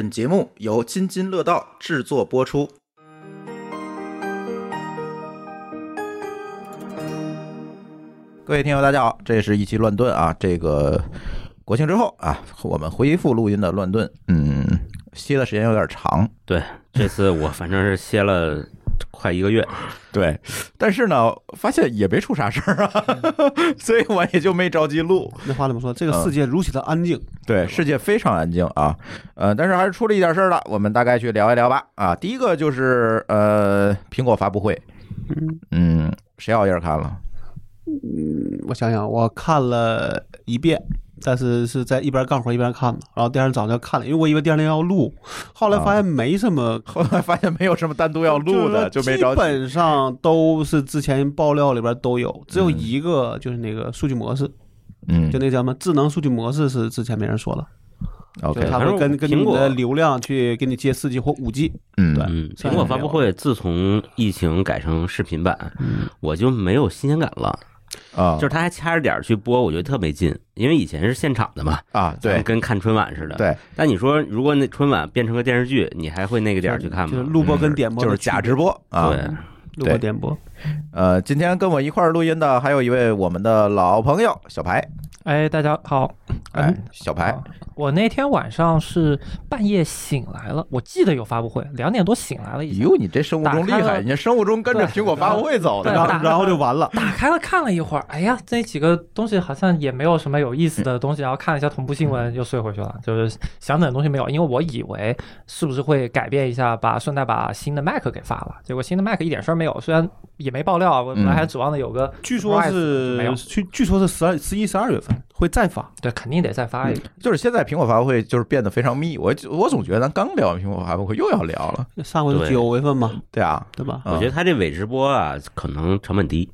本节目由津津乐道制作播出。各位听友，大家好，这是一期乱炖啊。这个国庆之后啊，我们恢复录音的乱炖，嗯，歇的时间有点长，对，这次我反正是歇了快一个月，对，但是呢，发现也没出啥事儿啊，所以我也就没着急录。那话怎么说？这个世界如此的安静，对，世界非常安静啊，呃，但是还是出了一点事儿了，我们大概去聊一聊吧。啊，第一个就是呃，苹果发布会，嗯，谁熬夜看了？嗯，我想想，我看了一遍，但是是在一边干活一边看的，然后第二天早上看了，因为我以为第二天要录，后来发现没什么，后来发现没有什么单独要录的，就没着急。基本上都是之前爆料里边都有，只有一个就是那个数据模式，嗯。就那叫什么智能数据模式是之前没人说了，，OK，就是它会跟跟你的流量去给你接四 G 或五 G，嗯，对。嗯，苹果发布会自从疫情改成视频版，我就没有新鲜感了。啊，就是他还掐着点儿去播，我觉得特没劲，因为以前是现场的嘛，啊，对跟看春晚似的。。对，但你说如果那春晚变成个电视剧，你还会那个点儿去看吗？就是录播跟点播就是假直播啊。对，录播点播，呃，今天跟我一块儿录音的还有一位我们的老朋友小排，哎，大家好。哎嗯，小排啊，我那天晚上是半夜醒来了，我记得有发布会，两点多醒来了一下，哟，你这生物钟厉害，你这生物钟跟着苹果发布会走的然后就完了。打开了看了一会儿，哎呀，这几个东西好像也没有什么有意思的东西，然后看了一下同步新闻，又睡回去了，就是想等的东西没有，因为我以为是不是会改变一下，把顺带把新的 Mac 给发了，结果新的 Mac 一点事儿没有，虽然也没爆料啊，我本来还指望的有个，据说 surprise，没有。是据据说是十二、十一、十二月份会再发。对，肯定得再发一个。就是现在苹果发布会就是变得非常密，我我总觉得咱刚聊完苹果发布会又要聊了，上回是九月份嘛，对啊，对吧？嗯。我觉得他这伪直播啊，可能成本低，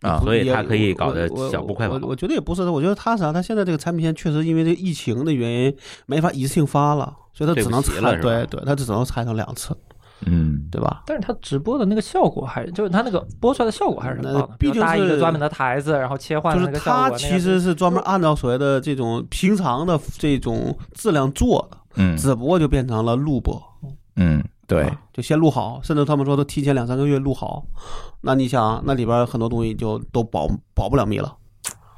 啊。所以也他可以搞得小步快跑。我。我觉得也不是的，我觉得他啥，他现在这个产品线确实因为这疫情的原因没法一次性发了，所以他只能拆，对不齐了对对，他只能拆成两次，嗯，对吧？但是它直播的那个效果还就是它那个播出来的效果还是很棒的，那毕竟比如搭一个是专门的台子，然后切换就是。他其实是专门按照所谓的这种平常的这种质量做的，嗯只不过就变成了录播，嗯，对啊，就先录好，甚至他们说都提前两三个月录好，那你想，那里边很多东西就都保保不了密了。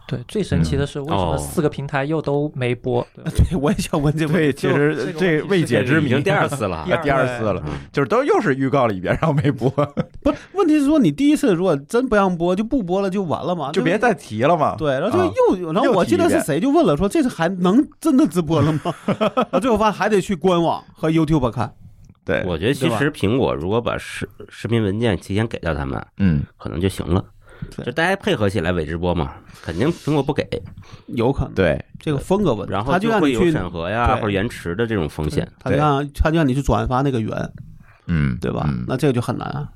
对最神奇的是为什么哦四个平台又都没播？对我也想问这个问，题。其实这未解之谜，已经第二次了 啊第二次了，就是都又是预告了一遍，然后没播，不，问题是说你第一次如果真不让播，就不播了就完了嘛，就别再提了嘛。对，然后就啊又，然后我记得是谁就问了，说这次还能真的直播了吗？最后发现还得去官网和 YouTube 看。对，我觉得其实苹果如果把视视频文件提前给到他们，嗯，可能就行了。对。就大家配合起来伪直播嘛，肯定苹果不给，有可能，对，这个风格问题，然后他就会有审核呀对。或者延迟的这种风险。他就让他就让你去转发那个源，嗯，对吧？嗯？那这个就很难啊。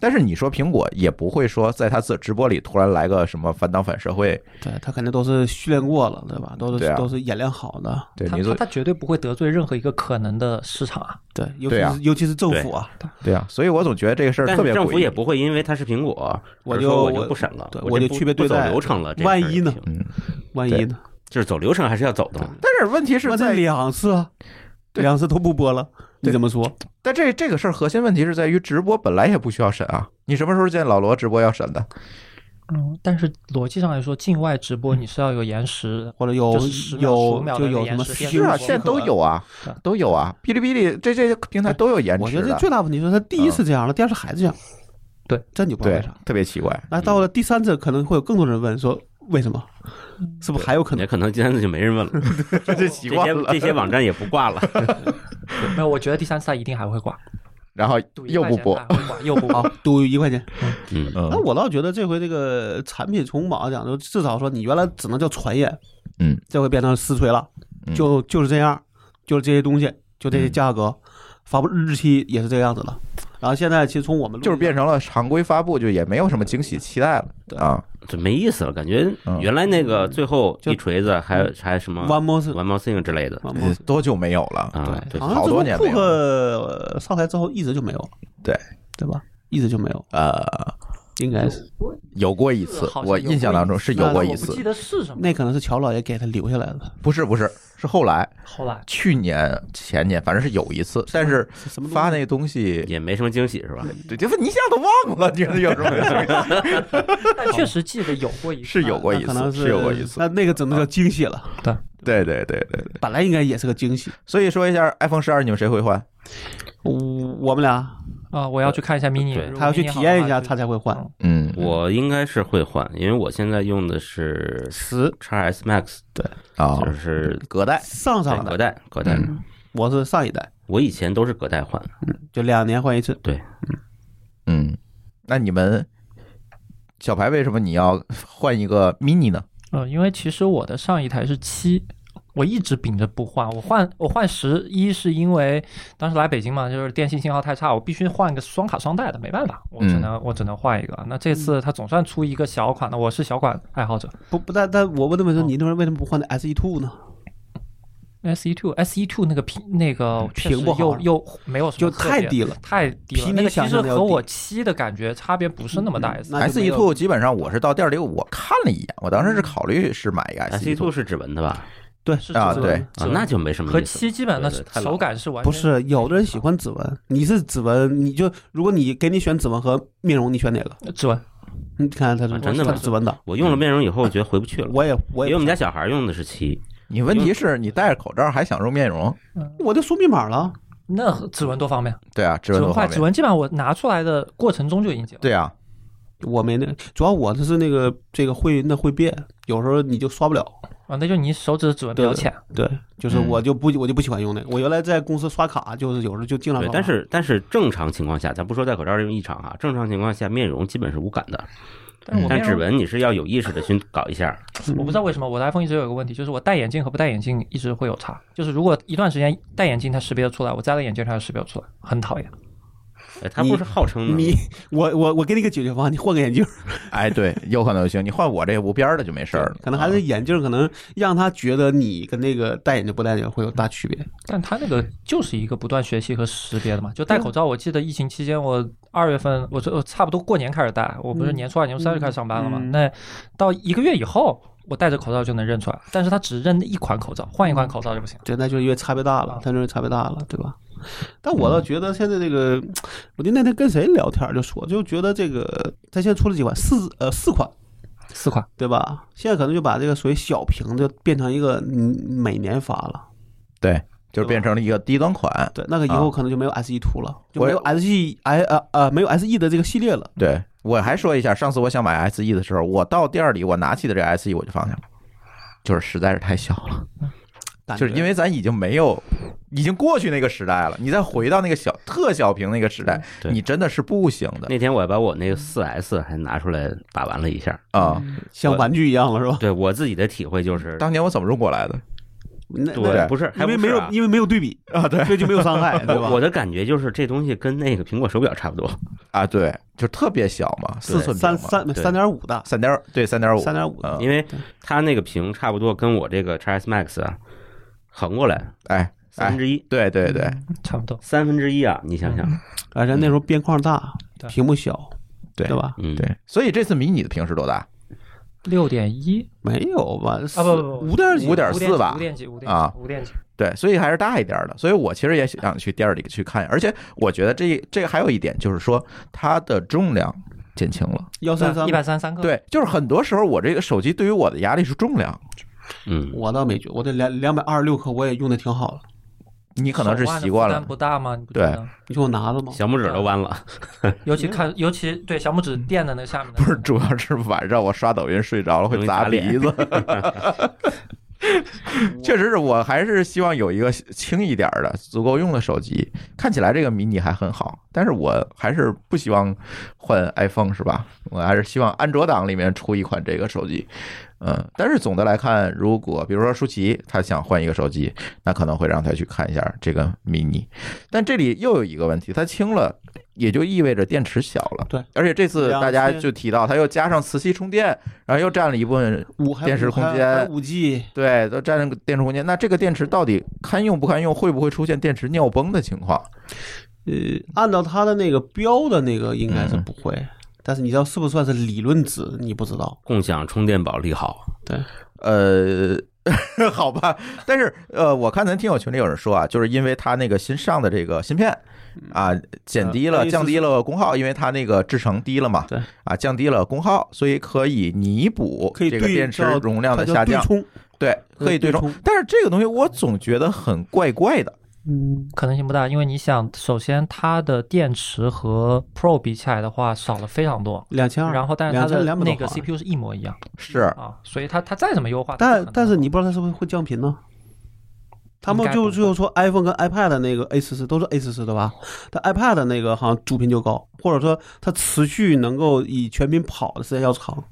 但是你说苹果也不会说在他自直播里突然来个什么反党反社会，对他肯定都是训练过了，对吧？都是啊。都是演练好的，对你做他绝对不会得罪任何一个可能的市场啊！对，尤其是尤其是政府啊，对啊，所以我总觉得这个事儿特别政府也不会因为他是苹果，我就我我就不审了，对我就区别对不走待流程了。万一呢？万一呢？就是走流程还是要走的嘛。但是问题是在，两次啊，对。两次都不播了，你对怎么说？但这这个事儿核心问题是在于直播本来也不需要审啊，你什么时候见老罗直播要审的？嗯，但是逻辑上来说，境外直播你是要有延时，或者有就是10秒有15秒的就有什么延时电是啊，现在都有啊，都有啊，哔哩哔哩这这些平台都有延迟我觉得这，最大问题是他第一次这样了，第二次还这样。对，这你就不知道为啥。，特别奇怪。那到了第三次，可能会有更多人问说为什么？是不是还有可能也？可能今天就没人问了，这这习惯了，些这些网站也不挂了。没有，我觉得第三次他一定还会挂，然后又不播又不好播。赌一块钱。嗯，嗯那我倒觉得这回这个产品从网上讲，就至少说你原来只能叫传言，嗯，这回变成实锤了，嗯就就是这样，就是这些东西，就这些价格，发布日期也是这个样子的。然后现在其实从我们就是变成了常规发布，就也没有什么惊喜期待了啊。就没意思了，感觉嗯。原来那个最后一锤子还还什么 One More One More Thing 之类的。多久没有了？啊，对，好多年没有库克上台之后一直就没有了，对。对吧？一直就没有。呃，应该是有过一次我印象当中是有过一次记，得是什么。那可能是乔老爷给他留下来的，不是不是，是后来后来去年前年，反正是有一次，但是发那个东西，也没什么惊喜是吧？对，就是你一下都忘了，你说有什么惊喜？但确实记得有过一次，是有过一次，是是有过一次，那那个只能叫惊喜了，对对对对对。本来应该也是个惊喜。所以说一下 iPhone 十二，你们谁会换？我我们俩啊，我要去看一下 mini，对他要去体验一下，他才会换嗯。嗯，我应该是会换，因为我现在用的是十 x S Max，对啊就是隔代。上上代，隔代隔代。嗯。我是上一代，我以前都是隔代换，就两年换一次。对嗯，那你们小排为什么你要换一个 mini 呢？呃，因为其实我的上一台是七，我一直秉着不换。我换我换十一是因为当时来北京嘛，就是电信信号太差，我必须换一个双卡双待的，没办法，我只能、我只能换一个。那这次它总算出一个小款的，我是小款爱好者不不，但但我问的问题，哦你那时候为什么不换的 S E Two 呢？，S E Two S E Two 那个屏那个确实屏幕又又没有什就么特别太低了。太低了，那个其实和我七的感觉差别不是那么大。嗯 S E Two 基本上我是到店里我看了一眼，我当时是考虑是买一个 S E E Two Two，是指纹的吧？对是啊对指纹啊，那就没什么和意思。七基本的对对太老手感是完全不是，有的人喜欢指纹，你是指纹，你就如果你给你选指纹和面容，你选哪个？指纹。你看他是啊真的吗他是指纹的，我用了面容以后，我觉得回不去了。我也我也因为我们家小孩用的是七，你问题是你戴着口罩还想用面容？我就输密码了。那指纹多方便，对啊，指纹多快，方便。指纹基本上我拿出来的过程中就已经解了。对啊，我没那，主要我的是那个这个会那会变，有时候你就刷不了。啊，那就你手指指纹比较浅，对，就是嗯我就不我就不喜欢用那个。我原来在公司刷卡，就是有时候就经常但是但是正常情况下，咱不说戴口罩这种异常啊，正常情况下面容基本是无感的，但指纹你是要有意识的去搞一下。我不知道为什么我的 iPhone 一直有一个问题，就是我戴眼镜和不戴眼镜一直会有差。就是如果一段时间戴眼镜它识别的出来，我摘了眼镜它就识别不出来，很讨厌。哎，他不是号称你我我我给你个解决方案，你换个眼镜，哎，对，有可能行。你换我这无边的就没事儿了。可能还是眼镜，可能让他觉得你跟那个戴眼镜不戴眼镜会有大区别。但他那个就是一个不断学习和识别的嘛。就戴口罩，我记得疫情期间，我二月份我我差不多过年开始戴，我不是年初二、年初三就开始上班了嘛。嗯那到一个月以后，我戴着口罩就能认出来，但是他只认一款口罩，换一款口罩就不行。对，那就是因为差别大了啊，它就是差别大了，对吧？但我倒觉得现在这个，我记得那天跟谁聊天就说，就觉得这个他现在出了几款，四呃四款，四款，对吧？现在可能就把这个属于小屏就变成一个嗯每年发了，对，就变成了一个低端款。对，那个以后啊可能就没有 S E 图了，就没有 S E I 呃呃没有 S E 的这个系列了。对我还说一下，上次我想买 SE 的时候，我到店里我拿起的这 SE 我就放下了，就是实在是太小了，就是因为为咱已经没有，已经过去那个时代了，你再回到那个小特小屏那个时代，你真的是不行的那天我把我那个四 S 还拿出来打玩了一下，啊！像玩具一样了，是吧？对我自己的体会就是，当年我怎么用过来的那对，不是，还因为没有因为没有对比，啊？对所以就没有伤害，对吧？我我的感觉就是这东西跟那个苹果手表差不多，啊，对，就特别小嘛，四寸屏三三三点五的，三点对三点五三点五的，嗯因为它那个屏差不多跟我这个 x S Max 啊横过来哎哎，三分之一，对对对，差不多。三分之一啊，你想想，而且那时候边框大，屏幕小，对对吧？嗯，对，所以这次迷你的屏是多大？六点一没有吧？啊，不不不，五点几，5.4吧五点几，五点啊几，五点几。对，所以还是大一点的。所以我其实也想去店里去看，而且我觉得这这个还有一点就是说它的重量减轻了。幺三三一，百三三克。，对，就是很多时候我这个手机对于我的压力是重量，嗯，我倒没觉，我这两两百二十六克我也用的挺好的，你可能是习惯了不大吗？你不对得？你说我拿了吗？小拇指都弯了，尤其看，尤其对小拇指垫在那下面，不是，主要是晚上我刷抖音睡着了会砸鼻子。确实是我还是希望有一个轻一点的、足够用的手机。看起来这个迷你还很好，但是我还是不希望换 iPhone 是吧？我还是希望安卓党里面出一款这个手机。嗯，但是总的来看，如果比如说舒淇她想换一个手机，那可能会让她去看一下这个 mini。但这里又有一个问题，它轻了，也就意味着电池小了。对，而且这次大家就提到，它又加上磁吸充电，然后又占了一部分电池空间五 G，对，都占了个电池空间。那这个电池到底堪用不堪用？会不会出现电池尿崩的情况？呃，按照它的那个标的那个应该是不会，但是你知道是不是算是理论值，你不知道。共享充电宝利好，对。呃，好吧，但是呃，我看咱听友群里有人说啊，就是因为它那个新上的这个芯片啊，减低了、嗯降低了功耗，因为它那个制程低了嘛，对。啊，降低了功耗，所以可以弥补可以对这个电池容量的下降，对，可以对冲。但是这个东西我总觉得很怪怪的，嗯，可能性不大，因为你想，首先它的电池和 Pro 比起来的话少了非常多，两千二，然后但是它的那个 CPU 是一模一样是啊，所以它它再怎么优化，但但是你不知道它是不是会降频呢？他们就就说 iPhone 跟 iPad 那个 A 四四都是 A 四四的吧？但 iPad 那个好像主频就高，或者说它持续能够以全频跑的时间要长。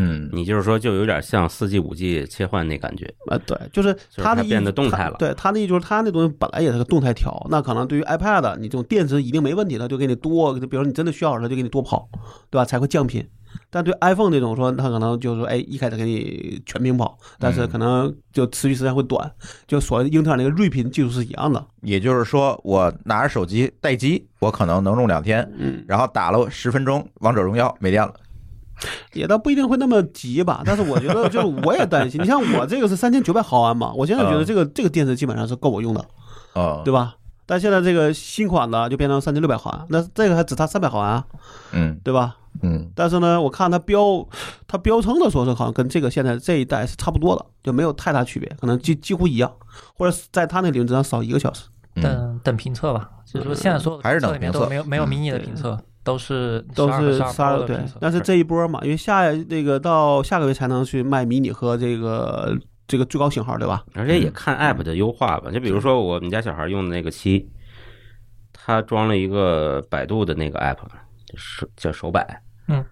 嗯，你就是说就有点像四 G 五 G 切换那感觉，啊，对，就是就是它的意它变得动态了对，它的意思就是它那东西本来也是个动态调，那可能对于 iPad 你这种电池一定没问题，它就给你多，比如说你真的需要它就给你多跑，对吧？才会降频。但对 iPhone 这种说，它可能就是说，哎，一开始给你全屏跑，但是嗯可能就持续时间会短，就所谓的英特尔那个睿频技术是一样的。也就是说，我拿着手机待机，我可能能用两天，嗯，然后打了十分钟王者荣耀没电了，也倒不一定会那么急吧，但是我觉得就是我也担心，你像我这个是三千九百毫安嘛，我现在觉得嗯这个这个电池基本上是够我用的，哦，对吧？但现在这个新款的就变成三千六百毫安，那这个还只差三百毫安啊，嗯对吧？嗯但是呢，我看它标它标称的说是好像跟这个现在这一代是差不多的，就没有太大区别，可能几几乎一样，或者是在它那理论值上少一个小时，嗯，等等评测吧，就是说现在所有的还是等评测里面都没有没有嗯 mini 的评测，都是都是十十二。对但是这一波嘛，因为下那个到下个月才能去卖迷你和这个这个最高型号，对吧？而且也看 App 的优化吧。就比如说我们家小孩用的那个七，他装了一个百度的那个 App，就是叫手摆，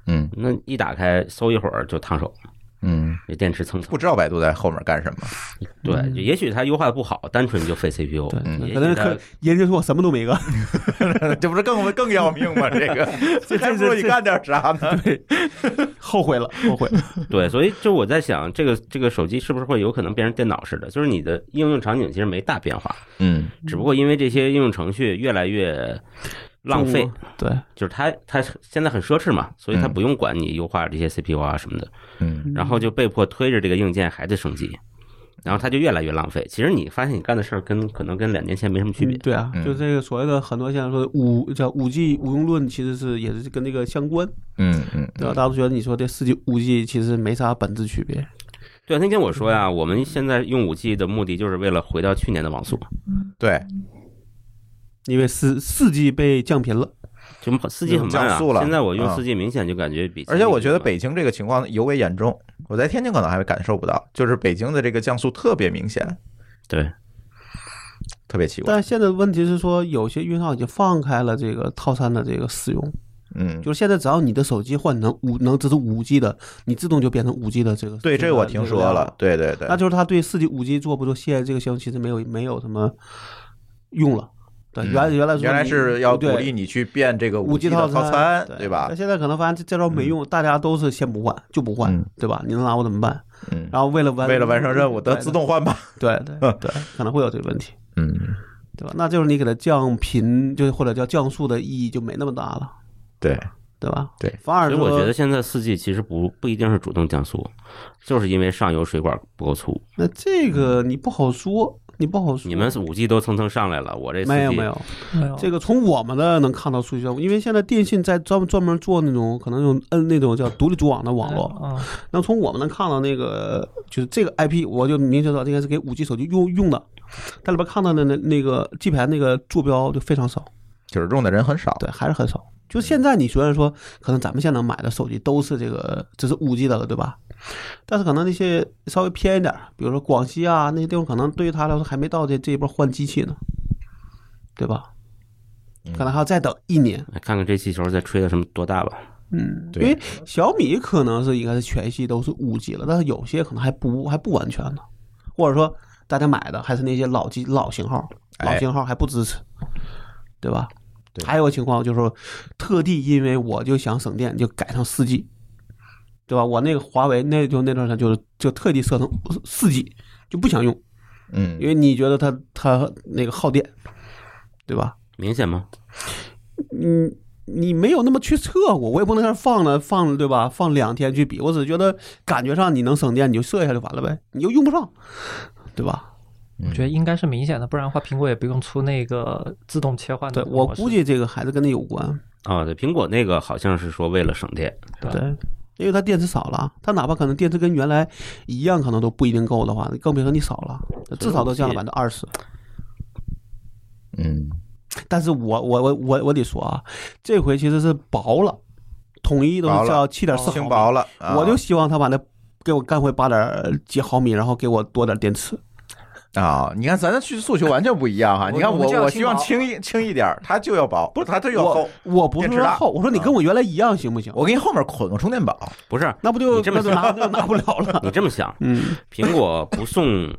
嗯那一打开搜一会儿就烫手，嗯，这电池蹭蹭不。知道百度在后面干什么，对，就也许它优化的不好，单纯就费 CPU。对可能可研究出我什么都没干，这不是更更要命吗？这个 这还不如你干点啥呢？后悔了，后悔了。对，所以就我在想，这个这个手机是不是会有可能变成电脑似的？就是你的应用场景其实没大变化，嗯只不过因为这些应用程序越来越浪费，对，就是它它现在很奢侈嘛，所以它嗯。不用管你优化这些 CPU 啊什么的，嗯。然后就被迫推着这个硬件还在升级，然后它就越来越浪费。其实你发现你干的事儿跟可能跟两年前没什么区别。嗯。对啊，嗯。就这个所谓的很多现在说五叫五 G 无用论，其实是也是跟这个相关，嗯嗯对吧？大家都觉得你说这四 G 五 G 其实没啥本质区别，对啊，那天我说呀，我们现在用五 G 的目的就是为了回到去年的网速，对，因为四四 G 被降频了。就四 G 很慢啊降速了。现在我用嗯四 G 明显就感觉比，而且我觉得北京这个情况尤为严重，我在天津可能还会感受不到，就是北京的这个降速特别明显，对特别奇怪。但现在问题是说，有些运营商已经放开了这个套餐的这个使用，嗯，就是现在只要你的手机换能五能支持五 G 的，你自动就变成五 G 的这个。对，这个我听说了，。对对对那，就是他对四 G、五 G 做不做限这个项目其实没有没有什么用了。原原来原来是要鼓励你去变这个五 G 套套餐，对对吧那？现在可能发现这这招没用，大家都是先不换就不换嗯，对吧？你能拿我怎么办？嗯，然后为了完为了完成任务，得自动换吧。对对对，可能会有这个问题，嗯，对吧？那就是你给它降频，就或者叫降速的意义就没那么大了，对，对吧？对，反而所以我觉得现在四 G 其实不不一定是主动降速，就是因为上游水管不够粗。那这个你不好说，你不好说。你们五 G 都蹭蹭上来了，我这没有没有，没有这个从我们的能看到数据效果，因为现在电信在专专门做那种可能用嗯那种叫独立组网的网络，啊，那从我们能看到那个就是这个 IP，我就明确知道这个是给五 G 手机用用的，它里边看到的那那个 G 盘那个坐标就非常少，就是用的人很少。对，还是很少。就现在你虽然说可能咱们现在能买的手机都是这个这是五 G 的了，对吧？但是可能那些稍微偏一点，比如说广西啊那些地方，可能对于他来说还没到这这一波换机器呢，对吧？可能还要再等一年。看看这气球再吹的什么多大吧。嗯，因为小米可能是应该是全系都是五 G 了，但是有些可能还不还不完全呢，或者说大家买的还是那些老机老型号，哎老型号还不支持，对吧？对还有个情况就是说，特地因为我就想省电，就改成四 G，对吧？我那个华为那就那段时间就是就特地设成四 G，就不想用，嗯因为你觉得它它那个耗电，对吧？明显吗？嗯，你没有那么去测过，我也不能放了放了，对吧？放两天去比，我只是觉得感觉上你能省电，你就设一下就完了呗，你又用不上，对吧？我觉得应该是明显的，不然的话苹果也不用出那个自动切换的对。我估计这个还是跟那有关，啊，对，苹果那个好像是说为了省电，对对。因为它电池少了，它哪怕可能电池跟原来一样，可能都不一定够的话，更别说你少了，至少都降了百分之二十。嗯，但是我我我我我得说啊，这回其实是薄了，统一都是叫七点四毫米，轻薄了，啊我就希望他把那给我干回八点几毫米，然后给我多点电池。啊，你看咱的去诉求完全不一样哈。你看我我我希望轻一轻一点儿，它就要薄，不是它就要厚。我不是厚，我说你跟我原来一样行不行？我给你后面捆个充电宝，不是？那不就你这么拿拿不了了。你这么想，嗯苹果不送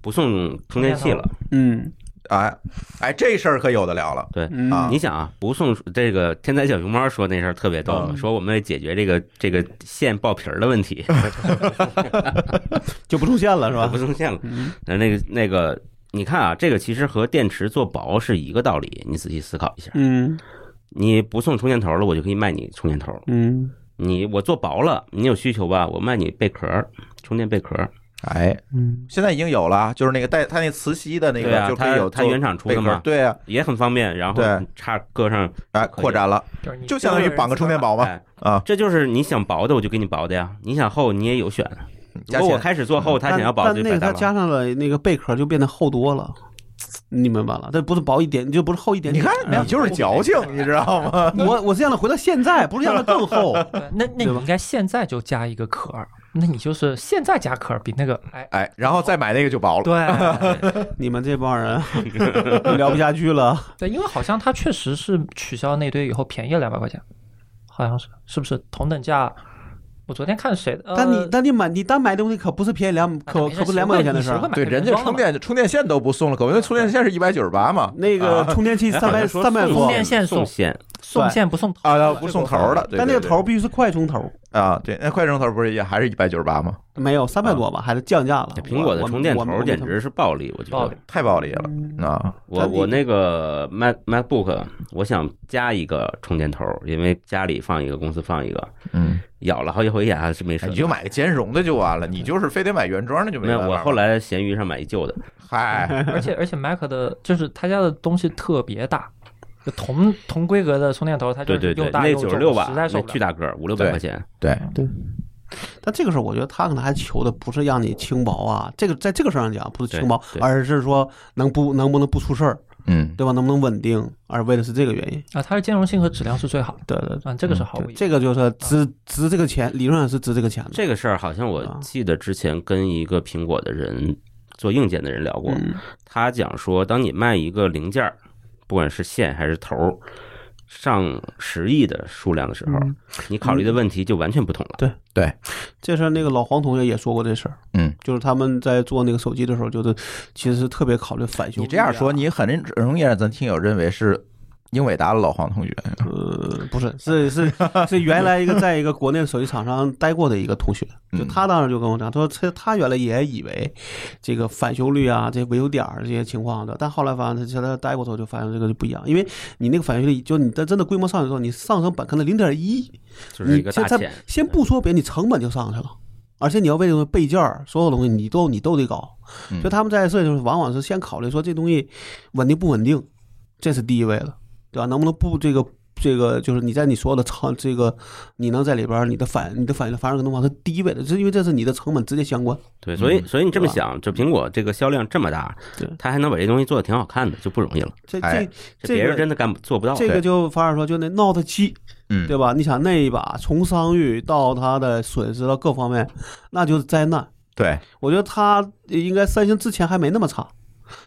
不送充电器了，嗯哎哎，这事儿可有的聊了。对。你想啊，不送这个天才小熊猫说那事儿特别逗，嗯说我们得解决这个这个线爆皮儿的问题 就不出现了是吧不？送线了。嗯那那个那个，你看啊，这个其实和电池做薄是一个道理，你仔细思考一下。嗯你不送充电头了，我就可以卖你充电头。嗯你我做薄了，你有需求吧？我卖你贝壳儿，充电贝壳儿。哎，嗯，现在已经有了，就是那个带它那磁吸的那个就可以有它它原厂出的嘛对啊，也很方便，然后对插搁上，哎，扩展了，就相当于绑个充电宝嘛哎，啊，这就是你想薄的我就给你薄的呀，你想厚你也有选。如果我开始做厚，他想要薄但那个。它加上了那个贝壳，就变得厚多了。你明白了？这不是薄一点，就不是厚一点你。看你就是矫情，你知道吗？我我是让它回到现在，不是让它更厚。那那你应该现在就加一个壳儿，那你就是现在加壳儿比那个哎哎，然后再买那个就薄了。对 你们这帮人 聊不下去了。对，因为好像它确实是取消那堆以后便宜了两百块钱，好像是是不是同等价？我昨天看谁的，但你呃但你买你单买东西可不是便宜两可可不是两百块钱的事儿对，人家充电充电线都不送了，可能充电线是一百九十八嘛。那个充电器 三百三百多充，电线送送线，送线不送头啊，不送头的，但那个对头必须是快充头，对啊，对，那快充头不是也还是一百九十八吗？没有三百多吧，还是降价了。苹果的充电头简直是暴利，我觉得暴。太暴利了啊！我我那个 Mac MacBook，我想加一个充电头，因为家里放一个，公司放一个，嗯，咬了好几回牙还是没事。你就买个兼容的就完了，你就是非得买原装的就没有，办法我后来闲鱼上买一旧的，嗨，而且而且 Mac 的就是他家的东西特别大，就同同规格的充电头，它就是对对对又，大那又重九十六瓦，实在受不了。巨大个儿，五六百块钱。对对，但这个时候，我觉得他可能还求的不是让你轻薄啊，这个在这个事儿上讲不是轻薄而是说能不能不能不出事儿，嗯，对吧？能不能稳定，而为的是这个原因。啊，它的兼容性和质量是最好的，对对对，啊，这个是毫无疑问。这个就是值值这个钱，理论上是值这个钱的。这个事儿好像我啊记得之前跟一个苹果的人做硬件的人聊过，嗯他讲说，当你卖一个零件儿，不管是线还是头儿，上十亿的数量的时候，嗯你考虑的问题就完全不同了。对对这事儿那个老黄同学也说过这事儿，嗯，就是他们在做那个手机的时候，就是其实是特别考虑返修、啊你这样说，，你很容易让咱听友认为是英伟达的老黄同学。呃，不是，是是是原来一个 在一个国内手机厂商待过的一个同学，就嗯他当时就跟我讲，他说他他原来也以为这个返修率啊，这维修点儿这些情况的，但后来发现他现在待过之后就发现这个就不一样，因为你那个返修率，就你的真的规模上去之后，你上升本可能零点一，就是一个大你现在钱。先不说别的，你成本就上去了。而且你要为这个备件儿，所有东西你都你都得搞，嗯所以他们在设计的时候往往是先考虑说这东西稳定不稳定，这是第一位的，对吧？能不能不这个这个就是你在你所有的成这个你能在里边儿你的反你的反应反应能方是第一位的，这因为这是你的成本直接相关。对，所以嗯所以你这么想，就苹果这个销量这么大对，它还能把这东西做的挺好看的，就不容易了。这哎这这个这别人真的干做不到。这个就反而说就那 Note 七，嗯，对吧？你想那一把从商誉到它的损失到各方面，那就是灾难。对，我觉得它应该三星之前还没那么差，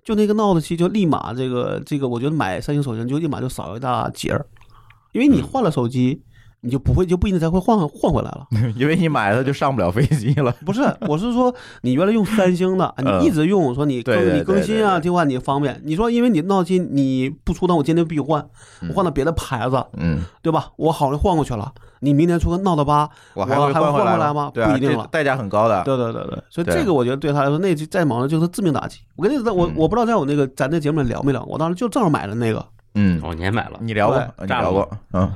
就那个 Note 七就立马这个这个，我觉得买三星手机就立马就少一大截儿，因为你换了手机，你就不会就不一定再会换换回来了。因为你买了就上不了飞机了。不是，我是说你原来用三星的，嗯你一直用，说你更你更新啊，对对对这块你方便。你说因为你 Note 七你不出单，我今天必须换，我换到别的牌子，嗯，对吧？我好容易换过去了，你明年出个 Note 八，我还会还会换回来吗不一定了代价很高的。对对对对，所以这个我觉得对他来说，那再忙的就是致命打击。我跟你说，我嗯我不知道在我那个咱那节目里聊没聊，我当时就正好买了那个，嗯，哦，你也买了？你聊过，你聊过，嗯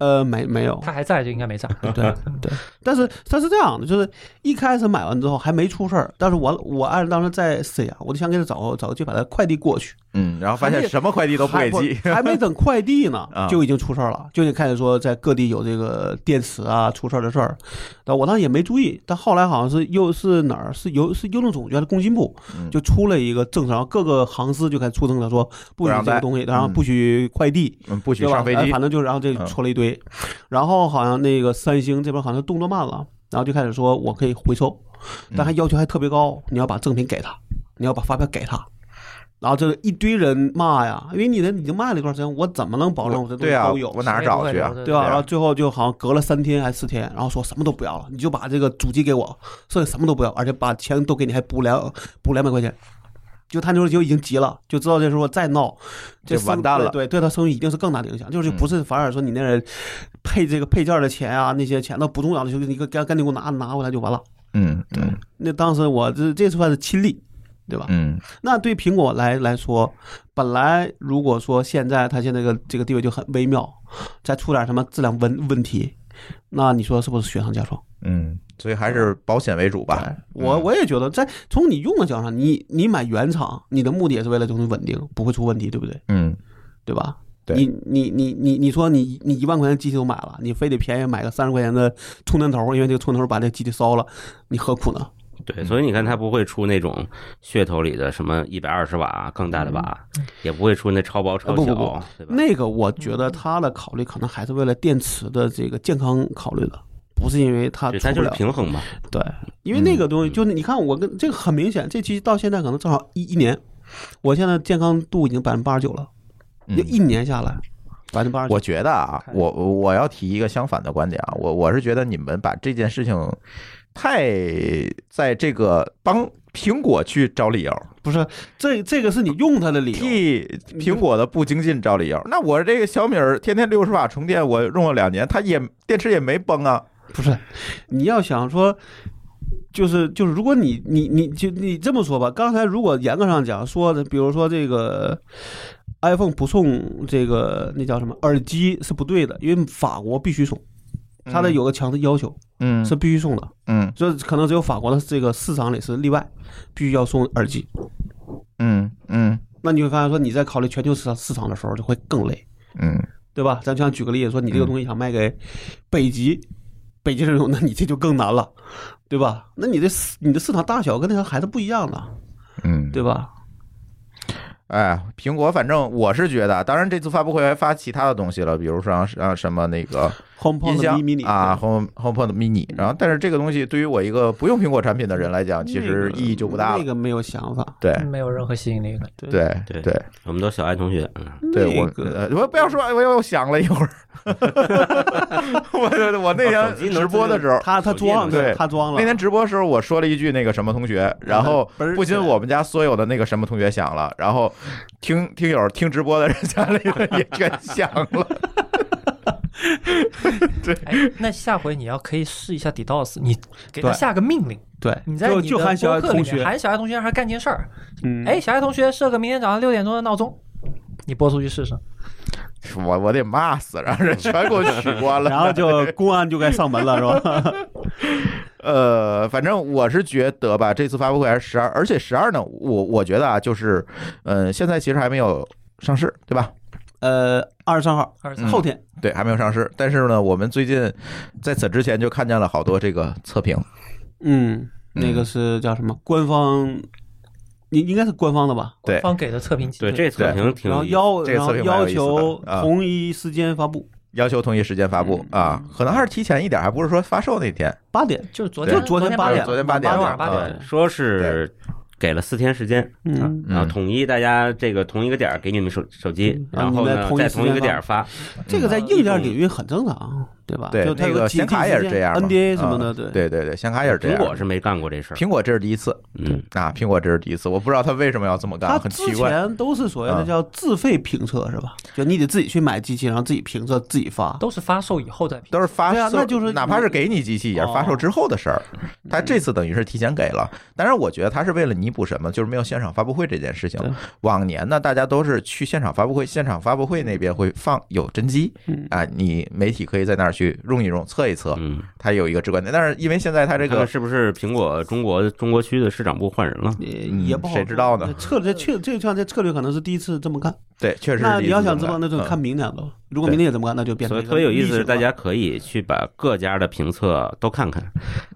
呃，没没有，他还在就应该没在。对 对，但是他是这样的，就是一开始买完之后还没出事儿，但是我我按当时在沈阳，我就想给他找找个机把他快递过去，嗯，然后发现什么快递都不给寄，还没等快递呢 啊，就已经出事儿了，就已经开始说在各地有这个电池啊出事儿的事儿，但我当时也没注意，但后来好像是又是哪儿是邮是邮政总局还是工信部嗯。就出了一个政策，然后各个航司就开始出政策说不许这个东西，然后嗯不许快递，嗯，不许？上飞机。哎反，正就是，然后这嗯。出了一堆，然后好像那个三星这边好像动作慢了，然后就开始说我可以回收，但嗯还要求还特别高，你要把赠品给他，你要把发票给他。然后这个一堆人骂呀，因为你的已经卖了一段时间，我怎么能保证我这东西都有，？我哪儿找去啊？对吧？啊然后最后就好像隔了三天还是四天，然后说什么都不要了，你就把这个主机给我，剩下什么都不要，而且把钱都给你，还补两补两百块钱。就他那时候就已经急了，就知道这时候再闹，这就完蛋了对，对他生意一定是更大的影响。就是嗯不是反而说你那人配这个配件的钱啊，那些钱那不重要的，就你赶赶紧给我拿拿回来就完了。嗯对那当时我这这算是亲历，对吧？嗯那对苹果来来说，本来如果说现在它现在这个这个地位就很微妙，再出点什么质量问问题，那你说是不是雪上加霜？嗯，所以还是保险为主吧。我嗯我也觉得，在从你用的角度上，你你买原厂，你的目的也是为了这东西稳定，不会出问题，对不对？嗯对吧？对你你你你你说你你一万块钱机器都买了，你非得便宜买个三十块钱的充电头，因为这个充电头把这个机器烧了，你何苦呢？对，所以你看，它不会出那种噱头里的什么一百二十瓦更大的瓦，也不会出那超薄超小，不不不对吧？那个我觉得它的考虑可能还是为了电池的这个健康考虑的，不是因为它对，它就是。平衡嘛。对，因为那个嗯东西就是你看我跟这个很明显，这期到现在可能正好一一年，我现在健康度已经百分之八十九了，嗯就一年下来百分之八十九。我觉得啊，我我我要提一个相反的观点啊，我我是觉得你们把这件事情太在这个帮苹果去找理由，不是这这个是你用它的理由。替苹果的不精进找理由。那我这个小米儿天天六十瓦充电，我用了两年，它也电池也没崩啊。不是，你要想说，就是就是，如果你你你就你这么说吧，刚才如果严格上讲说的，比如说这个 iPhone 不送这个那叫什么耳机是不对的，因为法国必须送，它的有个强制要求嗯是必须送的，嗯这可能只有法国的这个市场里是例外，必须要送耳机。嗯嗯那你会发现说你在考虑全球市场市场的时候就会更累。嗯对吧？咱就像举个例子说，你这个东西想卖给北极，北京人种，那你这就更难了，对吧？那你的你的市场大小跟那个孩子不一样了，嗯，对吧？哎，苹果反正我是觉得，当然这次发布会还发其他的东西了，比如说像像什么那个 HomePod 音箱 mini 啊，Home HomePod mini，然后但是这个东西对于我一个不用苹果产品的人来讲，其实意义就不大了。那个没有想法，对没有任何吸引力了。对对对我们都小爱同学，嗯对，我我不要说，我又想了一会儿，我我那天直播的时候，他他装了，对他装了。那天直播的时候，我说了一句那个什么同学，然后不仅我们家所有的那个什么同学响了，然后听听友听直播的人 家里的也全响了。哎，那下回你要可以试一下 DDoS，你给他下个命令，对，就你在你的就喊小爱博客里同学，面喊小爱同学让他干件事儿。嗯，哎，小爱同学设个明天早上六点钟的闹钟，你播出去试试。我我得骂死，让人全给我取关了。然后就公安就该上门了，是吧？呃，反正我是觉得吧，这次发布会还是十二，而且十二呢，我我觉得啊，就是，呃，现在其实还没有上市，对吧？呃，二十三号二十嗯后天，对，还没有上市。但是呢，我们最近在此之前就看见了好多这个测评，嗯，那个是叫什么？官方，应应该是官方的吧？对官方给的测评对，这测评挺然后有意思要然后这个测评蛮有要意思的求啊同一时间发布，要求同一时间发布嗯啊，可能还是提前一点，还不是说发售那天。八点。就是昨对天，昨天八点昨天八点晚上八啊点。说是给了四天时间，嗯，然后统一大家这个同一个点儿给你们手手机，嗯然后呢在同一个点儿发，这个在硬件领域很正常，对吧？对就那个显卡也是这样，NDA 什么的，嗯对。对对对，显卡也是这样。苹果是没干过这事儿。苹果这是第一次嗯，啊，苹果这是第一次，我不知道他为什么要这么干，它很奇怪。前都是所谓的嗯叫自费评测是吧？就你得自己去买机器，然后自己评测，自己发。都是发售以后再评。都是发售，啊那就是哪怕是给你机器，也是发售之后的事儿。他这次等于是提前给了，但是我觉得他是为了弥补什么，就是没有现场发布会这件事情。往年呢，大家都是去现场发布会，现场发布会那边会放有真机嗯，啊，你媒体可以在那儿去用一用、测一测，嗯，它有一个直观点。但是因为现在它这个是不是苹果中国中国区的市场部换人了？也嗯也不好说，谁知道呢策略策这像这策略可能是第一次这么干。对，确实是那你要想知道，那就看明年了。如果明年也这么干，那就变成所以特别有意思大家可以去把各家的评测都看看，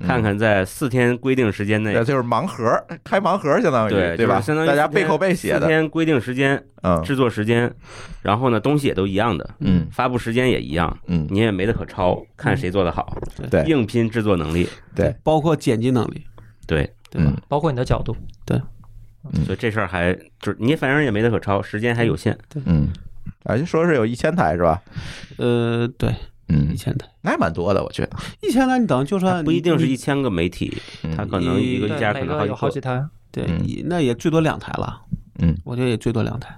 嗯看看在四天规定时间内对，，就是盲盒开盲盒，相当于对对吧？相当于大家背后背写四，天规定时间、嗯制作时间，然后呢东西也都一样的，嗯发布时间也一样，嗯，你也没得可抄，看谁做的好，对硬拼制作能力，对，包括剪辑能力，对，对吧？嗯包括你的角度，所以这事儿还就是你反正也没得可抄，时间还有限，嗯，啊，就说是有一千台是吧？呃，对，嗯一嗯，千台，那还蛮多的，我觉得。一千台，你等于就算不一定是一千个媒体，嗯它可能一个一家可能好几个有好几台。对那也最多两台了。嗯，我觉得也最多两台。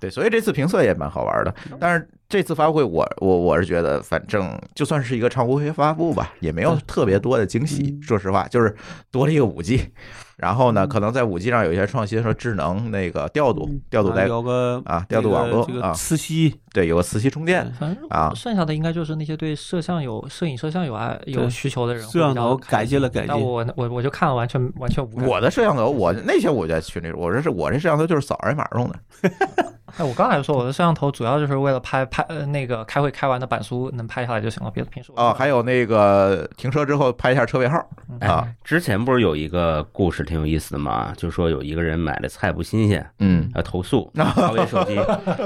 对，所以这次评测也蛮好玩的。但是这次发布会我，我我是觉得，反正就算是一个常规发布吧，也没有特别多的惊喜。嗯说实话，就是多了一个五 G，然后呢，可能在五 G 上有一些创新，说智能那个调度、调度啊带，有个啊调度网络这个啊磁吸，对，有个磁吸充电反正啊剩下的应该就是那些对摄像有摄影摄像有爱有需求的人摄像头改进了改进。但我我我就看了完全完全无感。我的摄像头，我那些我在群里，我这是我这摄像头就是扫二维码用的。哎，我刚才说我的摄像头主要就是为了拍拍呃那个开会开完的板书能拍下来就行了，别的平时我哦，还有那个停车之后拍一下车位号哎啊，之前不是有一个故事挺有意思的吗？就说有一个人买的菜不新鲜，嗯要投诉 华为手机，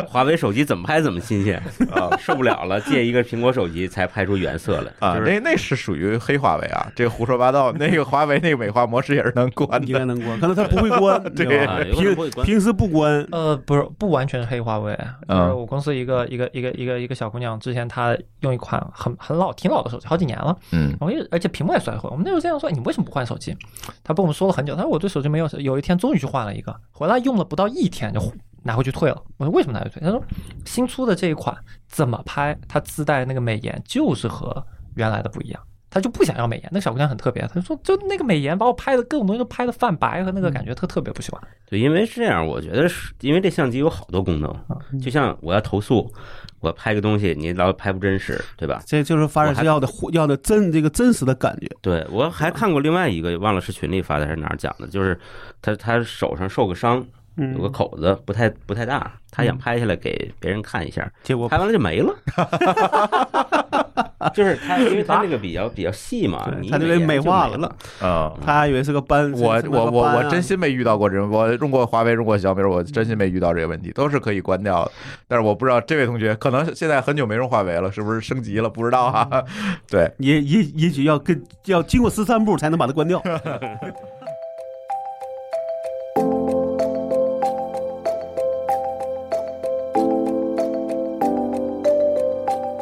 华为手机怎么拍怎么新鲜啊，受不了了，借一个苹果手机才拍出原色来啊，就是那那是属于黑华为啊，这个胡说八道。那个华为那个美化模式也是能关的。应该能关，可能他不会关，平平时不关，呃，不是，不完全是黑华为，就嗯是我公司一个一个一个一个一个小姑娘，之前她用一款很很老挺老的手机，好几年了，嗯我也而且屏幕也摔坏。我们那时候这样说，你为什么不换手机？她跟我们说了很久，她说我对手机没有，有一天终于去换了一个，回来用了不到一天就拿回去退了。我说为什么拿回去退？她说新出的这一款怎么拍，它自带那个美颜就是和原来的不一样。她就不想要美颜，那个小姑娘很特别，她说就那个美颜把我拍的各种东西都拍的泛白和那个感觉特特别不喜欢。对，因为是这样，我觉得是因为这相机有好多功能，就像我要投诉，我拍个东西你老拍不真实，对吧？这就是发展需要的要的真这个真实的感觉。对我还看过另外一个，忘了是群里发的还是哪儿讲的，就是他他手上受个伤，嗯有个口子不太不太大，他想拍下来给别人看一下，结果拍完了就没了。就是他，因为他那个比较比较细嘛，他就给美化了。啊。他还以为是个斑，我我我我真心没遇到过这种，我用过华为，用过小米，我真心没遇到这个问题，都是可以关掉的。但是我不知道这位同学可能现在很久没用华为了，是不是升级了？不知道啊、对，也也也许要跟要经过十三步才能把它关掉。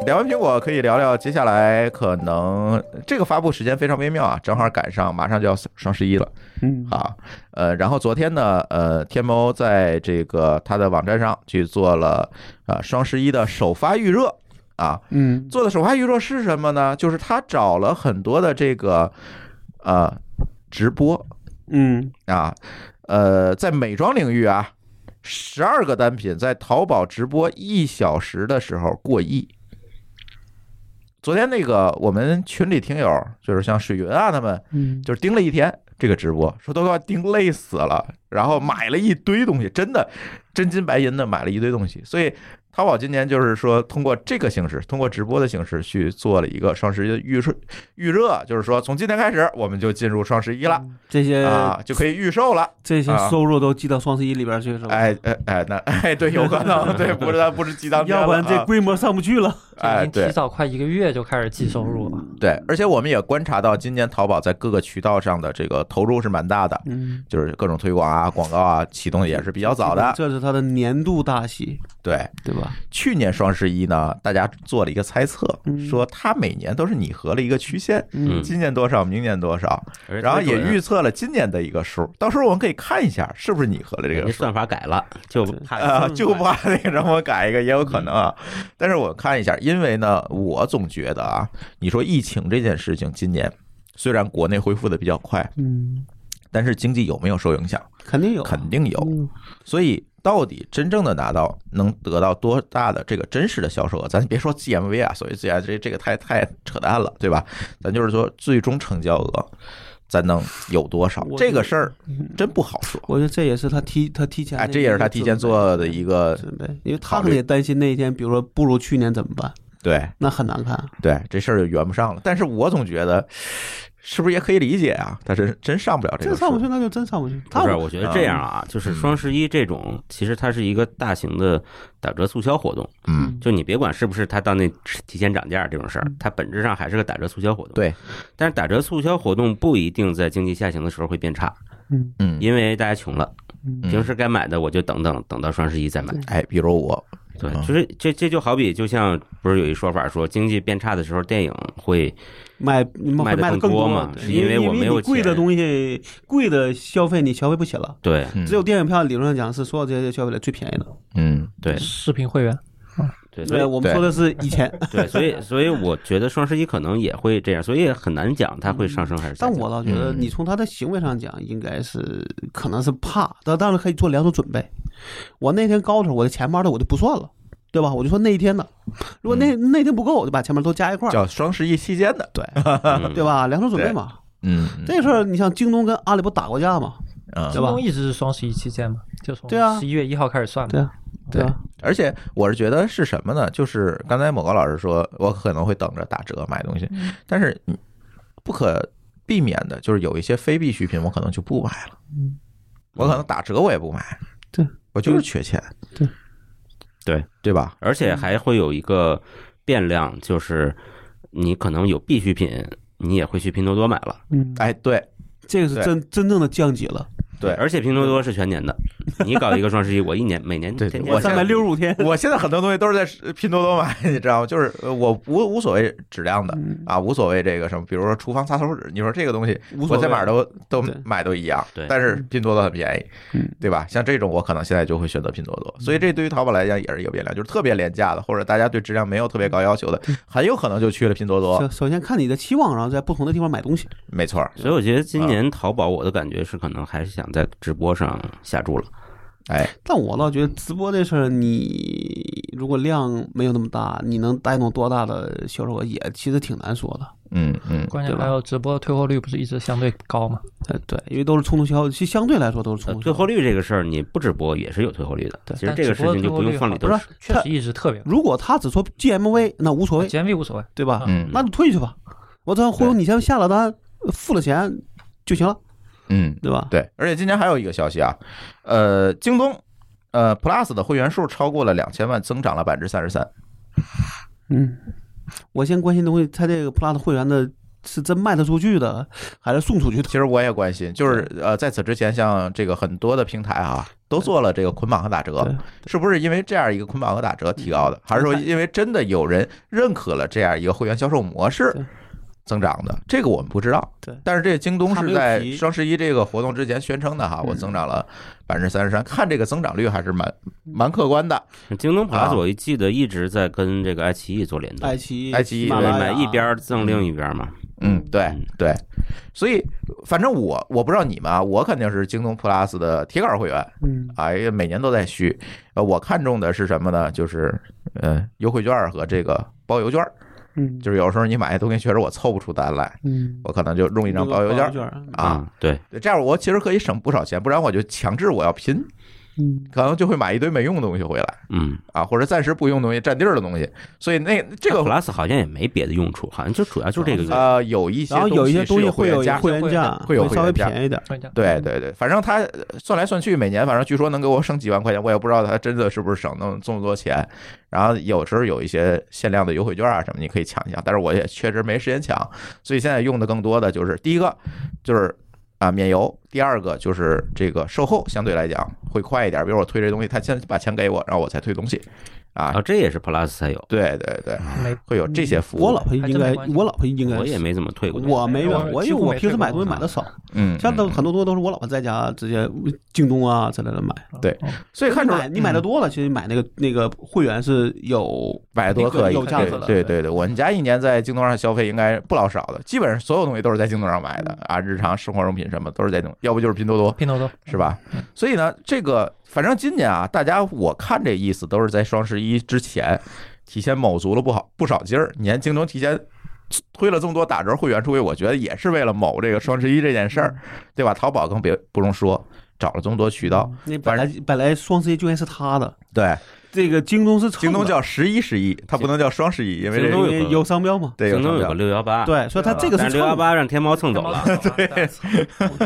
聊完苹果，可以聊聊接下来可能这个发布时间非常微妙啊，正好赶上马上就要双十一了嗯啊。呃，然后昨天呢，呃，天猫在这个它的网站上去做了啊双十一的首发预热啊。嗯做的首发预热是什么呢？就是他找了很多的这个呃直播嗯啊，呃，在美妆领域啊，十二个单品在淘宝直播一小时的时候过亿。昨天那个我们群里听友，就是像水云啊他们，嗯，就是盯了一天这个直播，说都快盯累死了，然后买了一堆东西，真的真金白银的买了一堆东西。所以淘宝今年就是说通过这个形式，通过直播的形式去做了一个双十一的预热，预热就是说从今天开始我们就进入双十一了这些啊，就可以预售了。这些啊收入都记到双十一里边去是吧？哎哎哎，那哎对，有可能对，不是不是鸡当天 要不然这啊规模上不去了。哎对已经提早快一个月就开始计收入了。对，而且我们也观察到，今年淘宝在各个渠道上的这个投入是蛮大的，嗯，就是各种推广啊、广告啊启动也是比较早的。这是它的年度大戏，对，对吧？去年双十一呢，大家做了一个猜测，嗯说它每年都是拟合了一个曲线，嗯今年多少，明年多少，然后也预测了今年的一个数。到时候我们可以看一下是不是拟合了这个数。算法改了，就怕啊，就怕那个让我改一个也有可能啊。但是我看一下，因为呢，我总觉得啊，你说疫情这件事情，今年虽然国内恢复的比较快，嗯，但是经济有没有受影响？肯定有，肯定有。嗯所以到底真正的拿到能得到多大的这个真实的销售额？咱别说 GMV 啊，所谓 GMV 这这个太太扯淡了，对吧？咱就是说最终成交额，咱能有多少？这个事儿真不好说。我觉得这也是他提他提前的哎，这也是他提前做的一个准备，因为他可能也担心那一天，比如说不如去年怎么办？对那很难看。对，这事儿就圆不上了。但是我总觉得，是不是也可以理解啊？他真真上不了这个。真上不去，那就真上不去。不是，我觉得这样啊，就是双十一这种，其实它是一个大型的打折促销活动。嗯，就你别管是不是它到那提前涨价这种事儿，它本质上还是个打折促销活动。对，但是打折促销活动不一定在经济下行的时候会变差，嗯嗯，因为大家穷了，嗯平时该买的我就等等等到双十一再买。哎，比如我，对嗯，就是这这就好比就像不是有一说法说经济变差的时候，电影会卖卖卖的更多多嘛是因对因为为我没有贵的东西，贵的消费你消费不起了。对嗯只有电影票理论上讲是所有这些消费里最便宜的。嗯对视频会员，对，所，以我们说的是以前，对，所以 所以我觉得双十一可能也会这样，所以很难讲它会上升还是。但我倒觉得嗯你从他的行为上讲，应该是可能是怕，但当然可以做两手准备。我那天高头，我的钱包的我就不算了，对吧？我就说那一天的，如果那那天不够，我就把钱包都加一块儿，叫双十一期间的，对嗯 对吧？两手准备嘛。嗯，这事儿你像京东跟阿里不打过架吗？嗯对吧京东一直是双十一期间嘛，就从对啊十一月一号开始算嘛。对啊，对吧？而且我是觉得是什么呢？就是刚才某个老师说，我可能会等着打折买东西，嗯但是不可避免的就是有一些非必需品，我可能就不买了。嗯我可能打折我也不买，对我就是缺钱，对对，对吧？而且还会有一个变量，就是你可能有必需品，你也会去拼多多买了。嗯，哎，对这个是真真正的降级了。对，而且拼多多是全年的，你搞一个双十一，我一年每年对天天我现在三百六十五天，我现在很多东西都是在拼多多买，你知道吗？就是呃我无无所谓质量的嗯。啊，无所谓这个什么，比如说厨房擦手纸，你说这个东西我在哪儿都都买都一样，对。但是拼多多很便宜，嗯。对吧？像这种我可能现在就会选择拼多多，所以这对于淘宝来讲也是一个变量，就是特别廉价的，或者大家对质量没有特别高要求的，很有可能就去了拼多多，首首先看你的期望，然后在不同的地方买东西。没错，所以我觉得今年淘宝，我的感觉是可能还是想在直播上下注了。哎，但我倒觉得直播这事儿，你如果量没有那么大，你能带动多大的销售额，也其实挺难说的。嗯嗯，关键还有直播退货率不是一直相对高吗？呃，对，因为都是冲动消，其实相对来说都是冲动退货率这个事儿，你不直播也是有退货率的。对其实这个事情就不用放里头不是确实一直特别如果他只说 GMV，那无所谓，，GMV 无所谓。对吧？嗯那就退去吧。我只要忽悠你先下了单，付了钱就行了，嗯，对吧？对，而且今年还有一个消息啊，呃，京东呃 Plus 的会员数超过了两千万，增长了百分之三十三。嗯，我先关心的东西，他这个 Plus 会员的是真卖得出去的，还是送出去的？其实我也关心，就是呃，在此之前，像这个很多的平台啊，都做了这个捆绑和打折，是不是因为这样一个捆绑和打折提高的，还是说因为真的有人认可了这样一个会员销售模式？对增长的？这个我们不知道。对但是这京东是在双十一这个活动之前宣称的哈，我增长了百分之三十三，看这个增长率还是蛮蛮客观的。京东啊 Plus 我记得一直在跟这个爱奇艺做联动爱，奇艺、爱奇艺买一边赠另一边嘛。嗯，对嗯对，所以反正我我不知道你们啊，我肯定是京东 Plus 的铁杆会员，嗯，哎呀，每年都在续。呃，我看中的是什么呢？就是呃优惠券和这个包邮券。嗯，就是有时候你买东西确实我凑不出单来，嗯，我可能就用一张包邮券券，啊。对这样我其实可以省不少钱，不然我就强制我要拼，嗯，可能就会买一堆没用的东西回来嗯，啊，或者暂时不用东西占地儿的东西。所以那这个 Plus 好像也没别的用处，好像就主要就这个。呃有一些然后有一些东西会有会员价会员价，会有稍微便宜点。对对对，反正他算来算去，每年反正据说能给我省几万块钱，我也不知道他真的是不是省那么这么多钱。然后有时候有一些限量的优惠券啊什么，你可以抢一抢，但是我也确实没时间抢，所以现在用的更多的就是第一个就是啊免邮，第二个就是这个售后相对来讲会快一点，比如我退这东西，他先把钱给我，然后我才退东西啊啊，。这也是 Plus 才有，对对对，会有这些服务。我老婆应该我老婆应该，我也没怎么退过。我没有，我因为我平时买东西买的少，嗯，像都嗯很多东西都是我老婆在家直接京东啊之类的买。对所以看出来你买你买的多了，其实买那个那个会员是有百多可以，有价值的对对对，我们家一年在京东上消费应该不老少的，基本上所有东西都是在京东上买的啊，日常生活用品什么都是在京东，要不就是拼多多，拼多多是吧？所以呢，这个反正今年啊，大家我看这意思都是在双十一之前，提前卯足了不好不少劲儿。你看京东提前推了这么多打折会员出去，我觉得也是为了卯这个双十一这件事儿，对吧？淘宝更别不用说，找了这么多渠道，那本来本来双十一就应该是他的，对，这个京东是京东叫十一十一，它不能叫双十一，因为这个京东有有商标嘛。对京东有商标个六幺八，对，所以它这个但是六幺八让天猫蹭走了。对，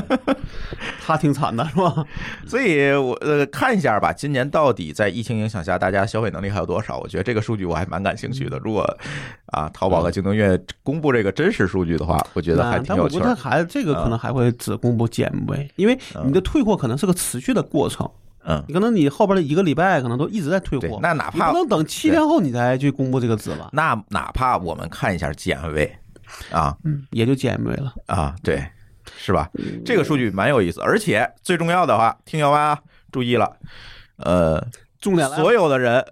他挺惨的是吧？所以我呃看一下吧，今年到底在疫情影响下，大家消费能力还有多少？我觉得这个数据我还蛮感兴趣的。如果啊，淘宝和京东愿意公布这个真实数据的话，我觉得还挺但我觉。得还这个可能还会只公布减呗，因为你的退货可能是个持续的过程，嗯，你可能你后边的一个礼拜可能都一直在退货，，那哪怕不能等七天后你才去公布这个字了？那哪怕我们看一下 GMV 啊嗯，也就 GMV 了。啊，对，是吧？这个数据蛮有意思，而且最重要的话，听友们啊，注意了，呃，重点来了，所有的人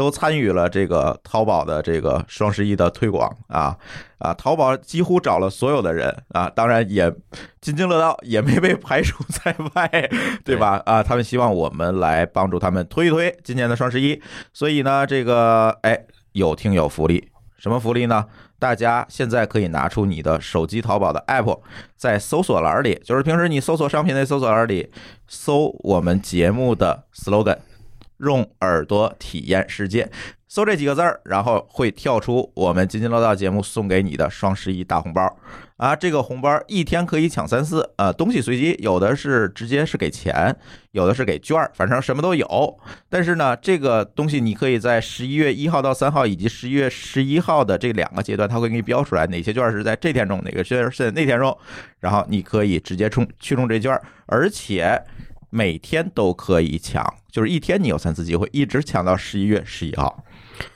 都参与了这个淘宝的这个双十一的推广啊啊！淘宝几乎找了所有的人啊，当然也津津乐道，也没被排除在外，对吧？啊，他们希望我们来帮助他们推一推今年的双十一，所以呢，这个哎，有听有福利，什么福利呢？大家现在可以拿出你的手机淘宝的 app，在搜索栏里，就是平时你搜索商品的搜索栏里，搜我们节目的 slogan。用耳朵体验世界，搜这几个字儿，然后会跳出我们津津乐道节目送给你的双十一大红包啊！这个红包一天可以抢三次，呃，东西随机，有的是直接是给钱，有的是给券儿，反正什么都有。但是呢，这个东西你可以在十一月一号到三号以及十一月十一号的这两个阶段，它会给你标出来哪些券是在这天中，哪个券是在那天中，然后你可以直接冲去中这券，而且。每天都可以抢，就是一天你有三次机会，一直抢到十一月十一号，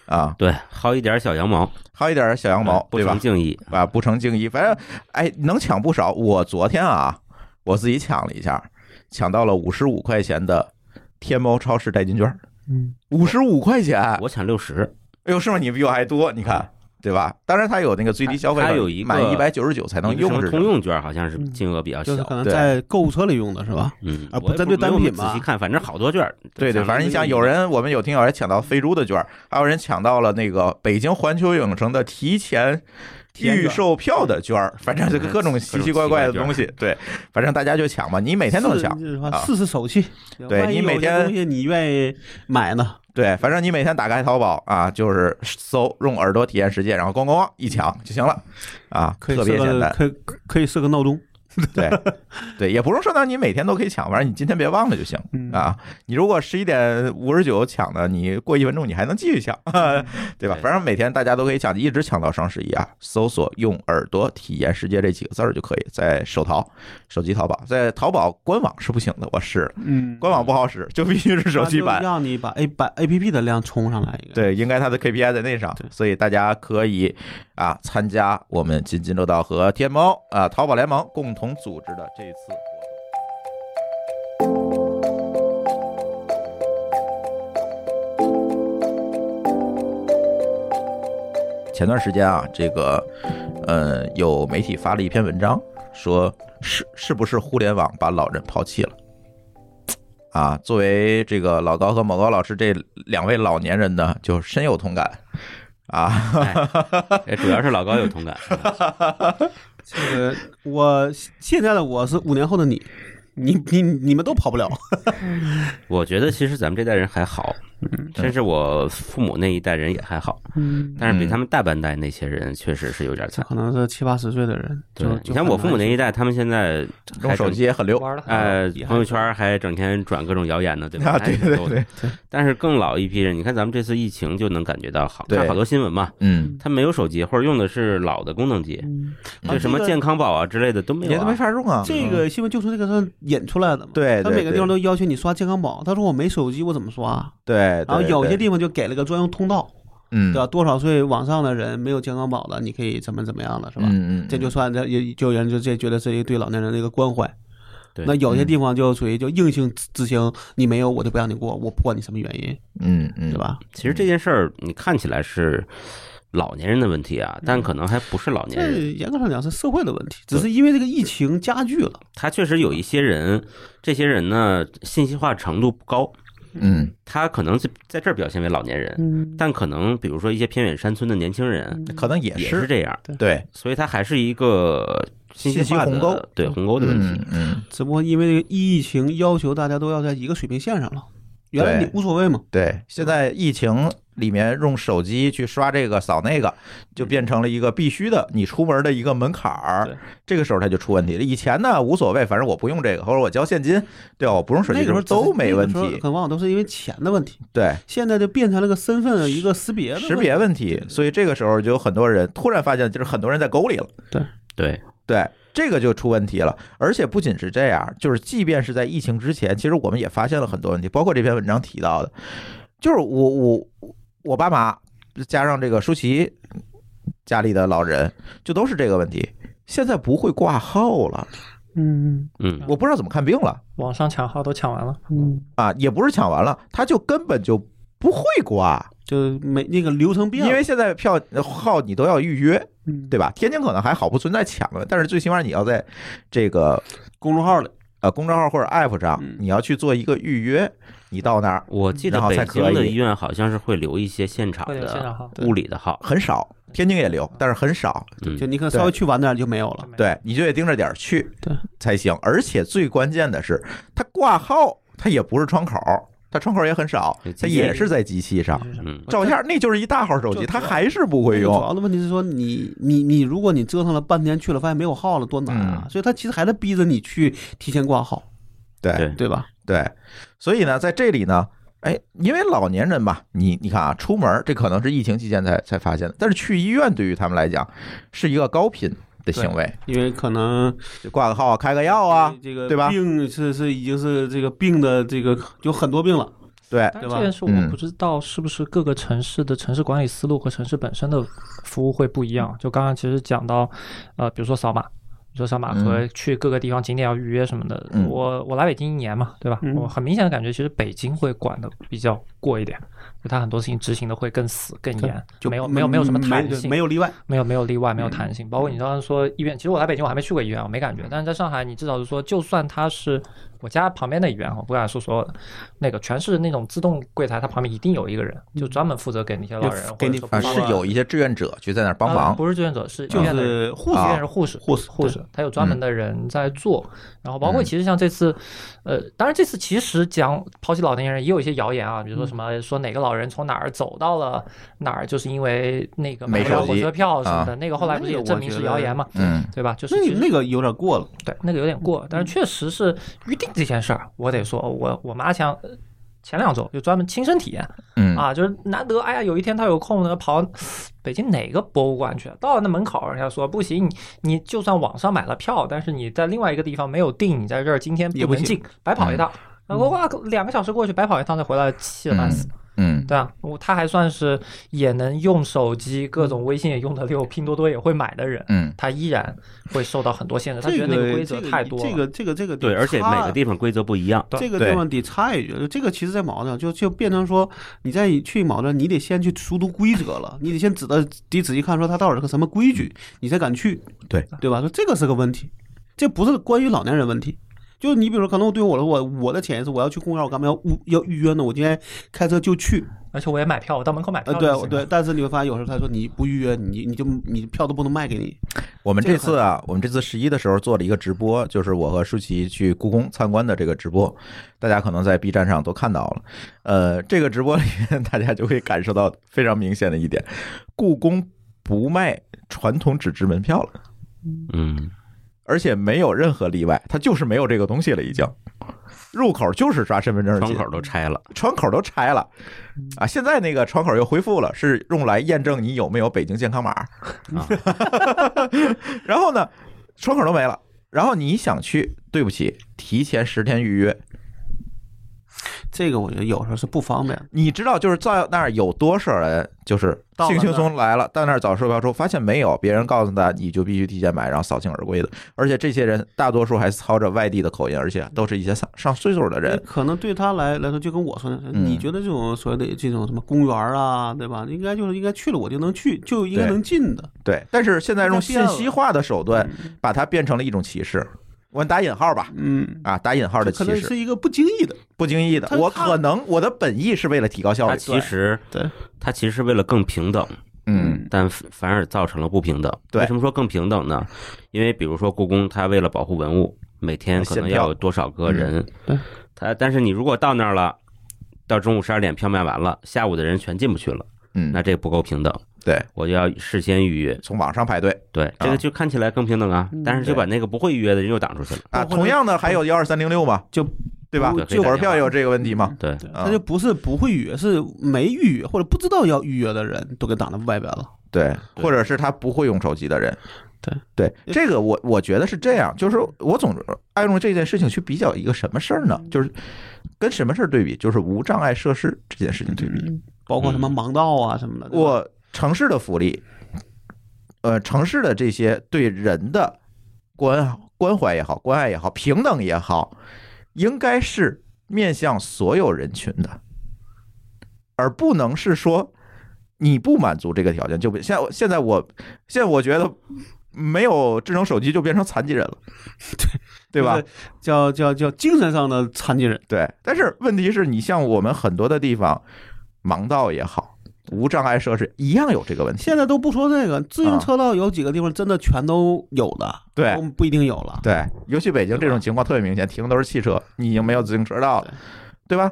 啊，对，薅一点小羊毛，薅一点小羊毛，对吧不成？敬意。啊，不成敬意，反正哎，能抢不少。我昨天啊，我自己抢了一下，抢到了五十五块钱的天猫超市代金券，嗯，五十五块钱，我抢六十，哎呦，是吗？你比我还多，你看。对吧？当然，它有那个最低消费，它有一个满一百九十九才能用，是通用券好像是金额比较小就可。能对在购物车里用的是吧？嗯，啊不针对单品嘛仔细看，反正好多券。对对，反正你想，有人我们有听友还抢到飞猪的券，还有人抢到了那个北京环球影城的提前预售票的券儿，反正这个各种奇奇怪怪的东西，对，反正大家就抢嘛，你每天都能抢，试试手气，对你每天东西你愿意买呢？对，反正你每天打开淘宝啊，就是搜用耳朵体验世界，然后咣咣咣一抢就行了，啊，可以特别简单，可以可以设个闹钟，对对，也不用说到你每天都可以抢，反正你今天别忘了就行嗯啊。你如果十一点五十九抢的，你过一分钟你还能继续抢，对吧？反正每天大家都可以抢，一直抢到双十一啊。搜索“用耳朵体验世界”这几个字儿就可以，在手淘、手机淘宝，在淘宝官网是不行的，我试了，嗯，官网不好使，就必须是手机版。让你把 A 版 A P P 的量冲上来一个。，对，应该它的 KPI 在那上对，所以大家可以啊参加我们津津乐道和天猫啊淘宝联盟共同组织的这一次活动。前段时间啊，这个呃，有媒体发了一篇文章，说是是不是互联网把老人抛弃了？啊，作为这个老高和某高老师这两位老年人呢，就深有同感啊。哎，主要是老高有同感。这个我现在的我是五年后的你，你你你们都跑不了。我觉得其实咱们这代人还好，甚至我父母那一代人也还好，嗯，但是比他们大半代那些人确实是有点惨。这可能是七八十岁的人，对就，你像我父母那一代，他们现在用手机也很溜。呃朋友圈还整天转各种谣言呢，对吧？啊，对对对，但是更老一批人，你看咱们这次疫情就能感觉到好，看好多新闻嘛，嗯，他没有手机或者用的是老的功能机，嗯就什么健康宝啊之类的都没有、啊，也都没法用啊。这个新闻就从这个上引出来的嘛。对对他每个地方都要求你刷健康宝，他说我没手机，我怎么刷？对，然后有些地方就给了个专用通道，嗯，对吧？多少岁往上的人没有健康宝的，你可以怎么怎么样了，是吧？嗯嗯，这就算这也就有人就这觉得是一个对老年人的一个关怀。对那有些地方就属于就硬性执执行，你没有我就不让你过，我不管你什么原因，嗯嗯，对？吧？其实这件事儿你看起来是老年人的问题啊，但可能还不是老年这人，严格上讲是社会的问题，只是因为这个疫情加剧了。他确实有一些人，这些人呢信息化程度不高，嗯。他可能在在这儿表现为老年人，嗯，但可能比如说一些偏远山村的年轻人可能也也是这样，对。所以他还是一个信息鸿沟对鸿沟的问题。嗯嗯，只不过因为疫情要求大家都要在一个水平线上了，原来你无所谓嘛。对，现在疫情里面用手机去刷这个扫那个，就变成了一个必须的，你出门的一个门槛儿。这个时候它就出问题了。以前呢无所谓，反正我不用这个，或者我交现金，对吧？我不用手机，那个时候都没问题。可能往往都是因为钱的问题。对，现在就变成了个身份的一个识别的识别问题，所以这个时候就有很多人突然发现，就是很多人在沟里了。对对，对，这个就出问题了。而且不仅是这样，就是即便是在疫情之前，其实我们也发现了很多问题，包括这篇文章提到的，就是我我我爸妈加上这个舒淇家里的老人，就都是这个问题。现在不会挂号了，嗯。嗯，我不知道怎么看病了。网上抢号都抢完了，嗯，啊，也不是抢完了，他就根本就不会挂，就没那个流程变了，因为现在票号你都要预约，嗯对吧？天津可能还好，不存在抢的，但是最起码你要在这个公众号里，呃公众号或者 app 上嗯，你要去做一个预约，你到那儿我记得北京的医院好像是会留一些现场的。物理的号，很少，天津也留，但是很少。嗯就你可能稍微去晚点就没有了。对，你就得盯着点儿去，对才行。而且最关键的是，它挂号它也不是窗口，它窗口也很少对，它也是在机器上。嗯，照相那就是一大号手机，就它还是不会用主。要的问题是说你你你，如果你折腾了半天去了，发现没有号了，多难啊！嗯所以他其实还在逼着你去提前挂号，对对对吧？对，所以呢，在这里呢，哎，因为老年人吧，你你看啊，出门这可能是疫情期间才才发现的，但是去医院对于他们来讲是一个高频的行为，因为可能就挂个号、开个药啊，这个对吧？病是是已经是这个病的这个有很多病了，对，但对吧？这件事我们不知道是不是各个城市的城市管理思路和城市本身的服务会不一样。就刚刚其实讲到，呃，比如说扫码，说小马和去各个地方景点要预约什么的。嗯我我来北京一年嘛，对吧？嗯我很明显的感觉，其实北京会管的比较过一点，就他很多事情执行的会更死更严，就没有没有没有什么弹性，没有例外。没有没有例外，没有弹性。包括你刚刚说医院，其实我来北京我还没去过医院，我没感觉。但是在上海，你至少是说，就算他是我家旁边的医院，我不敢说所有的，那个全是那种自动柜台，它旁边一定有一个人，就专门负责给那些老人给你啊，或者说不是有一些志愿者去在那儿帮呃忙，不是志愿者，是就医院的人是护士医院是护士，护士护士，他有专门的人在做。然后包括嗯。其实像这次，呃，当然这次其实讲抛弃老年人也有一些谣言啊，比如说什么说哪个老人从哪儿走到了哪儿，就是因为那个买不了火车票什么的，啊那个后来不是也证明是谣言嘛，嗯对吧？就是那那个有点过了，对，那个有点过，但是确实是预定这件事儿，我得说，我我妈前呃前两周就专门亲身体验嗯啊，就是难得，哎呀，有一天她有空呢，跑北京哪个博物馆去，到了那门口，人家说不行，你你就算网上买了票，但是你在另外一个地方没有订，你在这儿今天也不能进，白跑一趟。然后哇，两个小时过去，白跑一趟再回来，气得半死。嗯对啊，我他还算是也能用手机，各种微信也用得溜，拼多多也会买的人，嗯他依然会受到很多限制。他觉这得那个规则太多了。这个这个这个对，而且每个地方规则不一样，这个地方得插一句，这个其实在矛盾，就就变成说，你在去矛盾，你得先去熟读规则了，你得先知道，得仔细看说他到底是个什么规矩，你才敢去，对对吧？说这个是个问题，这不是关于老年人问题。就你比如说，可能对于我的我我的潜意识，我要去公园，我干嘛要预要预约呢？我今天开车就去，而且我也买票，我到门口买票。对对，但是你会发现有时候他说你不预约，你你就你票都不能卖给你。我们这个这次啊，我们这次十一的时候做了一个直播，就是我和舒淇去故宫参观的这个直播，大家可能在 B 站上都看到了。呃，这个直播里面大家就会感受到非常明显的一点，故宫不卖传统纸质门票了，嗯，而且没有任何例外，它就是没有这个东西了，已经。入口就是刷身份证进，窗口都拆了，窗口都拆了啊！现在那个窗口又恢复了，是用来验证你有没有北京健康码。啊 然后呢，窗口都没了。然后你想去，对不起，提前十天预约。这个我觉得有时候是不方便。你知道，就是在那儿有多少人，就是轻轻到了那儿松来了，到那儿找售票处，发现没有，别人告诉他你就必须提前买，然后扫兴而归的。而且这些人大多数还操着外地的口音，而且都是一些上上岁数的人。可能对他来来说，就跟我说的，嗯你觉得这种所谓的这种什么公园啊，对吧？应该就是应该去了我就能去，就应该能进的。对，但是现在用信息化的手段嗯把它变成了一种歧视。我打引号吧，嗯，啊，打引号的可能，是一个不经意的。不经意的。我可能我的本意是为了提高效它率，其实对，它其实是为了更平等，嗯，但反反而造成了不平等。对。为什么说更平等呢？因为比如说故宫，它为了保护文物，每天可能要有多少个人嗯对，它但是你如果到那儿了，到中午十二点票卖完了，下午的人全进不去了，嗯，那这不够平等，对，我就要事先预约。从网上排队对，这个就看起来更平等啊，嗯但是就把那个不会预约的人又挡出去了。啊。同样的还有幺二三零六嘛，就对吧？火车票也有这个问题嘛。对，他就不是不会预约，是没预约或者不知道要预约的人都给挡在外边了。对，或者是他不会用手机的人。对对，这个我我觉得是这样，就是我总爱用这件事情去比较一个什么事儿呢？就是跟什么事儿对比？就是无障碍设施这件事情对比。嗯，包括什么盲道啊什么的。我城市的福利，呃，城市的这些对人的关关怀也好，关爱也好，平等也好，应该是面向所有人群的，而不能是说你不满足这个条件就不现在现在我现在我觉得没有智能手机就变成残疾人了，对对吧？？叫叫叫精神上的残疾人。对，但是问题是你像我们很多的地方，盲道也好，无障碍设施一样有这个问题。现在都不说这个，自行车道有几个地方真的全都有的，对都不一定有了。对，尤其北京这种情况特别明显，停的都是汽车，你已经没有自行车道了，对吧？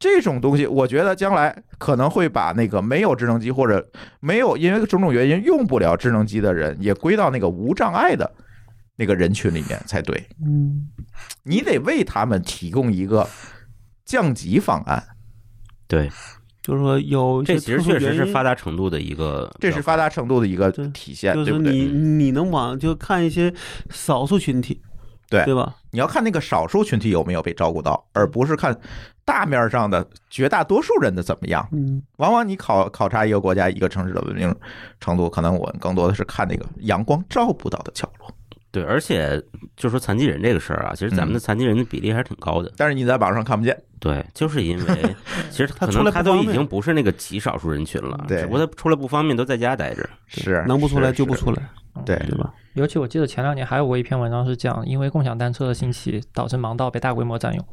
这种东西，我觉得将来可能会把那个没有智能机或者没有因为种种原因用不了智能机的人，也归到那个无障碍的那个人群里面才对。嗯，你得为他们提供一个降级方案，对，就是说有这其实确实是发达程度的一个，这是发达程度的一个体现，就是对不对？你你能往就看一些少数群体，对对吧？你要看那个少数群体有没有被照顾到，而不是看大面上的绝大多数人的怎么样。嗯，往往你考考察一个国家、一个城市的文明程度，可能我更多的是看那个阳光照不到的角落。对，而且就说残疾人这个事儿啊，其实咱们的残疾人的比例还是挺高的。但是你在网上看不见，对，就是因为 其实可他可能他都已经不是那个极少数人群了，只不过他出来不方便，都在家待着。是能不出来就不出来，对对吧？尤其我记得前两年还有过一篇文章是讲，因为共享单车的兴起，导致盲道被大规模占用。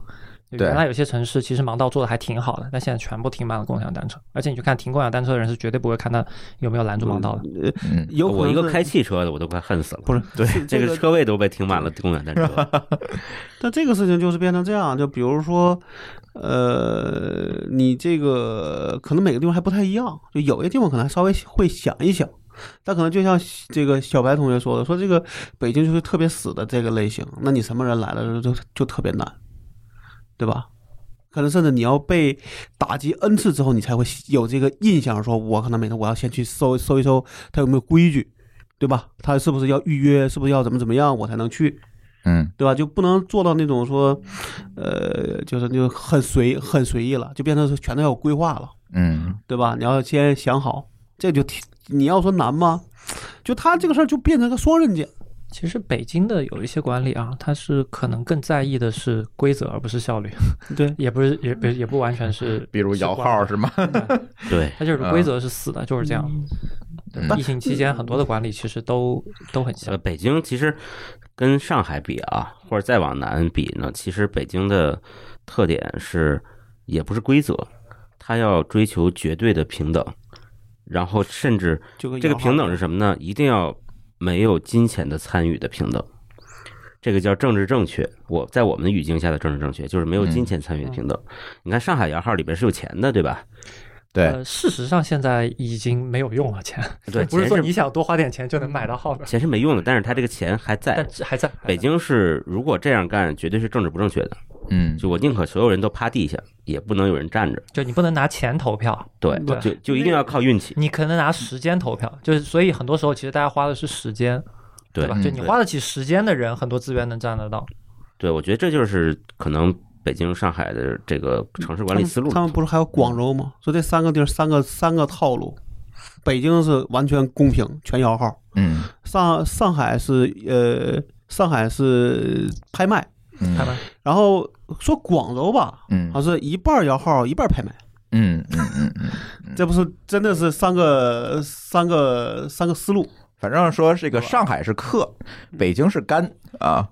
原来有些城市其实盲道做的还挺好的，但现在全部停满了共享单车，而且你去看停共享单车的人是绝对不会看他有没有拦住盲道的。有我一个开汽车的，我都快恨死了。不是对这这个车位都被停满了共享单车。但这个事情就是变成这样，就比如说，呃，你这个可能每个地方还不太一样，就有些地方可能还稍微会想一想，但可能就像这个小白同学说的，说这个北京就是特别死的这个类型，那你什么人来了就就特别难，对吧？可能甚至你要被打击 n 次之后，你才会有这个印象，说我可能每天我要先去搜搜一搜他有没有规矩，对吧？他是不是要预约，是不是要怎么怎么样，我才能去。嗯，对吧？就不能做到那种说，呃，就是就很随很随意了，就变成是全都要有规划了，嗯，对吧？你要先想好，这就挺你要说难吗？就他这个事儿就变成个双刃剑，其实北京的有一些管理啊，它是可能更在意的是规则，而不是效率，对，也不是也不也不完全是，比如摇号是吗？对，它就是规则是死的，就是这样。嗯疫情期间很多的管理其实都都很像呃，。北京其实跟上海比啊，或者再往南比呢，其实北京的特点是也不是规则，它要追求绝对的平等，然后甚至就跟这个平等是什么呢？一定要没有金钱的参与的平等，这个叫政治正确。我在我们的语境下的政治正确，就是没有金钱参与的平等。你看上海摇号里边是有钱的，对吧？对，呃，事实上现在已经没有用了，钱对，不是说你想多花点钱就能买到号的，钱是没用的，但是他这个钱还在但。还在北。京是如果这样干，绝对是政治不正确的。嗯，就我宁可所有人都趴地下，也不能有人站着。就你不能拿钱投票，对，对就就一定要靠运气。你可能拿时间投票，就是所以很多时候其实大家花的是时间，对吧？嗯就你花得起时间的人，很多资源能占得到。对，我觉得这就是可能北京、上海的这个城市管理思路他们不是还有广州吗？说这三个地儿三个三个套路，北京是完全公平，全摇号；嗯。上上海是呃上海是拍卖，嗯。拍卖。然后说广州吧，嗯。好像是一半摇号一半拍卖，嗯嗯嗯嗯，这不是真的是三个三个三个思路。反正说这个上海是克，北京是干啊。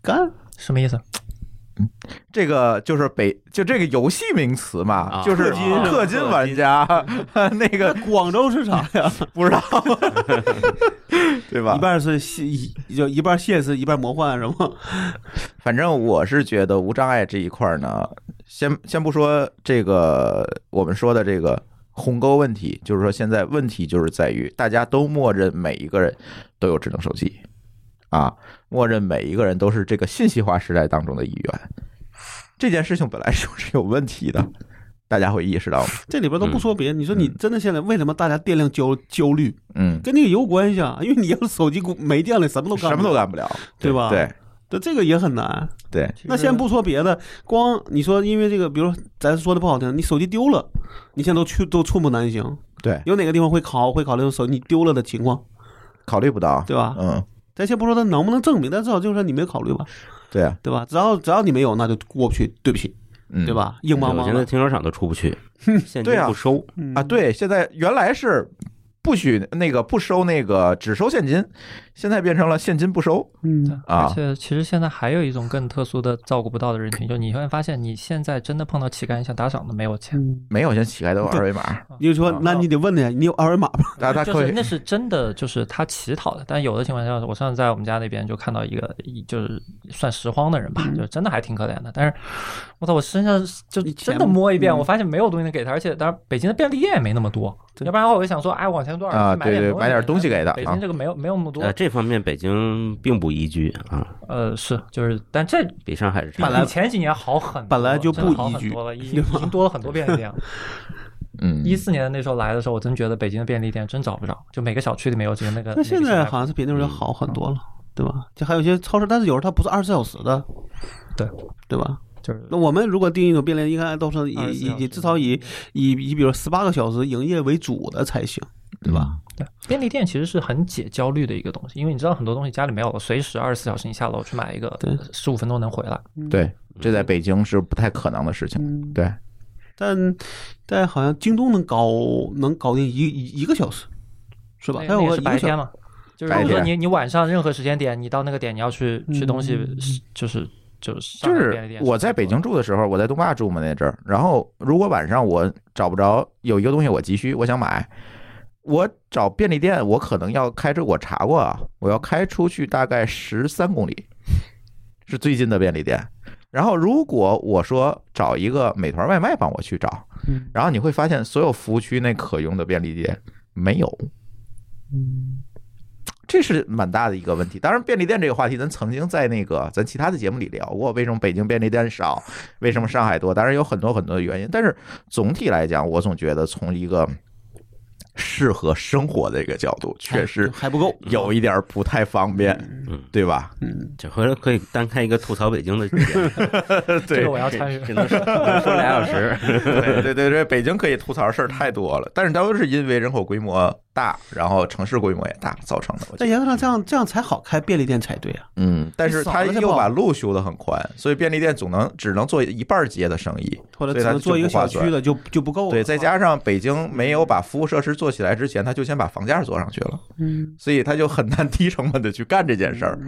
干。什么意思？这个就是北就这个游戏名词嘛，啊就是氪金玩家 那个广州是啥呀？不知道，对吧一？半是现就一半现实，一半魔幻，是吗？反正我是觉得无障碍这一块儿呢，先先不说这个我们说的这个鸿沟问题，就是说现在问题就是在于大家都默认每一个人都有智能手机啊，默认每一个人都是这个信息化时代当中的一员，这件事情本来就是有问题的，大家会意识到吗？这里边都不说别的，你说你真的现在为什么大家电量焦焦虑，嗯，跟那个有关系啊？因为你要是手机没电了，什么都干什么都干不了，对吧？对对，这个也很难。对，那先不说别的，光你说因为这个，比如说咱说的不好听，你手机丢了，你现在都去都寸步难行。对，有哪个地方会考会考虑手机丢了的情况，考虑不到，对吧？嗯，咱先不说他能不能证明，但至少就是说你没考虑吧，对啊，对吧？只要只要你没有，那就过不去，对不起，嗯，对？吧？硬邦我现在邦的停车场都出不去，现金对啊不收。嗯啊，对，现在原来是不许那个不收那个只收现金，现在变成了现金不收嗯啊而且其实现在还有一种更特殊的照顾不到的人群，就你会发现你现在真的碰到乞丐，你想打赏都没有钱。嗯，没有，现在乞丐都有二维码，你就说啊，那你得问他，你有二维码吗？就大家可以是那是真的，就是他乞讨的。但有的情况下，我上次在我们家那边就看到一个，一就是算拾荒的人吧，嗯就真的还挺可怜的。但是，我操，我身上就真的摸一遍，嗯我发现没有东西能给他，而且当然北京的便利店也没那么多，对要不然的话我就想说，哎，往前多少啊去买点对对东西买点东西给他北啊京这个没有没有那么多呃，，这方面北京并不宜居啊，呃，是就是，但这比上海是本来前几年好很多，本来就不宜居很多了，已经已经多了很多便利店了。嗯，一四年那时候来的时候，我真觉得北京的便利店真找不着，就每个小区里面有几个那个。那现在好像是比那时候好很多了，对吧？就还有一些超市，但是有时候它不是二十四小时的，对对吧？就是那我们如果定义一种便利，应该都是以以以至少以以以比如十八个小时营业为主的才行，对吧？对，便利店其实是很解焦虑的一个东西，因为你知道很多东西家里没有了，随时二十四小时你下楼去买一个对，十五分钟能回来。对，这在北京是不太可能的事情，嗯，对，但但好像京东能搞能搞定一一一个小时，是吧？它有那那也是白天嘛，就是白如果说天你你晚上任何时间点，你到那个点你要去吃东西嗯，就是就是就是我在北京住的时候，我在东坝住嘛那阵儿，然后如果晚上我找不着有一个东西我急需，我想买，我找便利店，我可能要开车，我查过啊，我要开出去大概十三公里，是最近的便利店。然后如果我说找一个美团外卖帮我去找，嗯然后你会发现所有服务区内可用的便利店没有，嗯这是蛮大的一个问题。当然，便利店这个话题，咱曾经在那个咱其他的节目里聊过，为什么北京便利店少，为什么上海多？当然有很多很多的原因，但是总体来讲，我总觉得从一个适合生活的一个角度，确实还不够，有一点不太方便，嗯，对吧？嗯，这回头可以单开一个吐槽北京的节目，这个我要参与。只能说说俩小时。对对对对，北京可以吐槽的事儿太多了，但是都是因为人口规模大，然后城市规模也大造成的。在原则上这样这样才好开便利店才对啊。嗯，但是他又把路修得很宽，所以便利店总能只能做一半街的生意，或者只能做一个小区的就就不够了。对，再加上北京没有把服务设施做起来之前，他就先把房价做上去了，嗯，所以他就很难 低成本的去干这件事儿，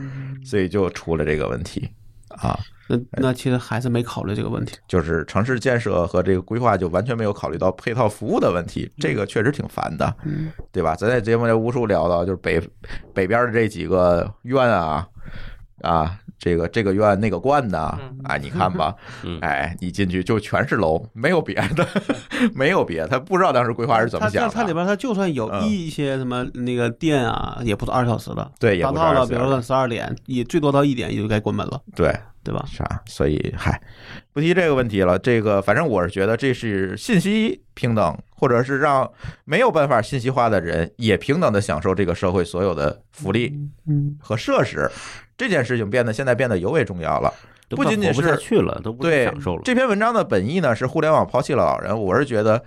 所以就出了这个问题啊。那那其实还是没考虑这个问题。就是城市建设和这个规划就完全没有考虑到配套服务的问题，这个确实挺烦的，嗯，对吧？咱在节目里无数聊到，就是北北边的这几个院啊啊，这个这个院那个观呐嗯，哎，你看吧，嗯哎，你进去就全是楼，没有别的，没有别的，他不知道当时规划是怎么它想的。它它里边它就算有嗯一些什么那个店啊，也不到二十小时的，对，也达到了，比如说十二点，也最多到一点也就该关门了，对，对吧？是啊？所以嗨，不提这个问题了。这个反正我是觉得这是信息平等，或者是让没有办法信息化的人也平等的享受这个社会所有的福利嗯，和设施。这件事情变得现在变得尤为重要了。不仅仅是去了，都不享受了。这篇文章的本意呢，是互联网抛弃了老人。我是觉得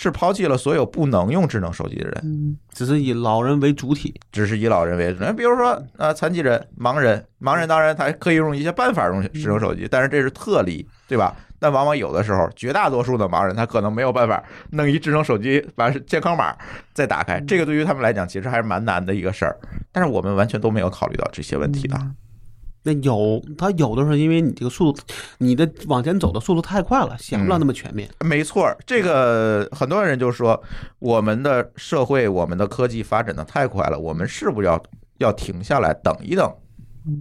是抛弃了所有不能用智能手机的人，嗯，只是以老人为主体，只是以老人为主。那比如说呃，残疾人、盲人，盲人当然他可以用一些办法用智能手机，但是这是特例，对吧？但往往有的时候，绝大多数的盲人他可能没有办法弄一智能手机把健康码再打开，这个对于他们来讲其实还是蛮难的一个事儿。但是我们完全都没有考虑到这些问题的。那有它有的时候因为你这个速度，你的往前走的速度太快了，想不了那么全面。没错儿，这个很多人就说，我们的社会、我们的科技发展的太快了，我们是不是要要停下来等一等？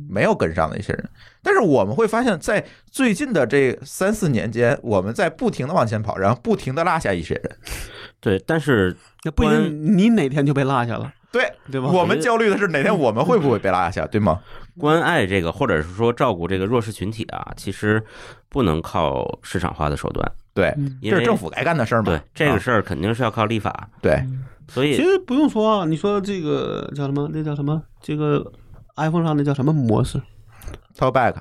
没有跟上的一些人，但是我们会发现，在最近的这三四年间，我们在不停的往前跑，然后不停的落下一些人。对，但是 那不一定你哪天就被落下了，对，对吧？我们焦虑的是哪天我们会不会被落下，对吗？关爱这个，或者是说照顾这个弱势群体啊，其实不能靠市场化的手段，对，嗯因为这是政府该干的事儿嘛。对这个啊事儿肯定是要靠立法，对，所以其实不用说啊，你说这个叫什么？那叫什么？这个 iPhone 上那叫什么模式？talk back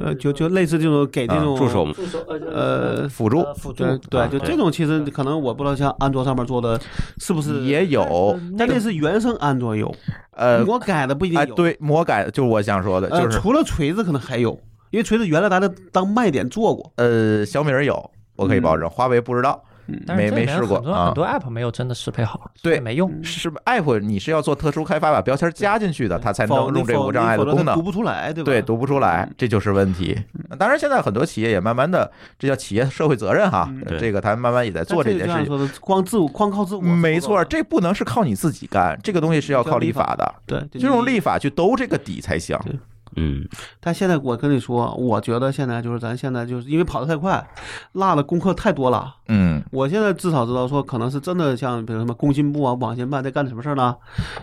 呃，就就类似这种给这种啊助手助手呃辅助辅助对就这种其实可能我不知道，像安卓上面做的是不是也有，但那是原生安卓有，呃，魔改的不一定哎，有。对，魔改就是我想说的，呃，就是除了锤子可能还有，因为锤子原来咱的当卖点做过。呃，小米儿有，我可以保证，华为不知道。嗯，没没试过啊很多很多 app 没有真的适配好，对没用。是 app 你是要做特殊开发，把标签加进去的，它才能用这个无障碍的功能读。不出来，对吧？对，读不出来，这就是问题。当然，现在很多企业也慢慢的，这叫企业社会责任哈嗯，这个他慢慢也在做这件事情。说的，光自我光靠自我，没错，这不能是靠你自己干，这个东西是要靠立法的，对，就用立法去兜这个底才行。嗯，但现在我跟你说，我觉得现在就是咱现在就是因为跑得太快，落的功课太多了。嗯，我现在至少知道说，可能是真的像比如什么工信部啊、网信办在干什么事儿呢？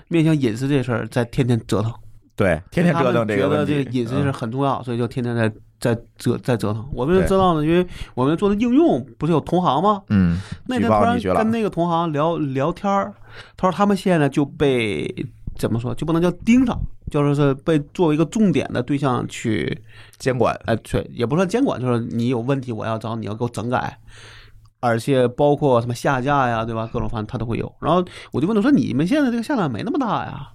面向隐私这事儿在天天折腾，对，天天折腾觉得这个。隐私这事儿嗯很重要，所以就天天在在折在折腾。我们对知道呢，因为我们做的应用不是有同行吗？嗯，那天突然跟。那个同行聊聊天儿，他说他们现在就被怎么说，就不能叫盯上，就是是被作为一个重点的对象去，监管，哎，对，也不算监管，就是你有问题，我要找你要给我整改。而且包括什么下架呀，对吧？各种方他都会有。然后我就问他说：“你们现在这个下载量没那么大呀？”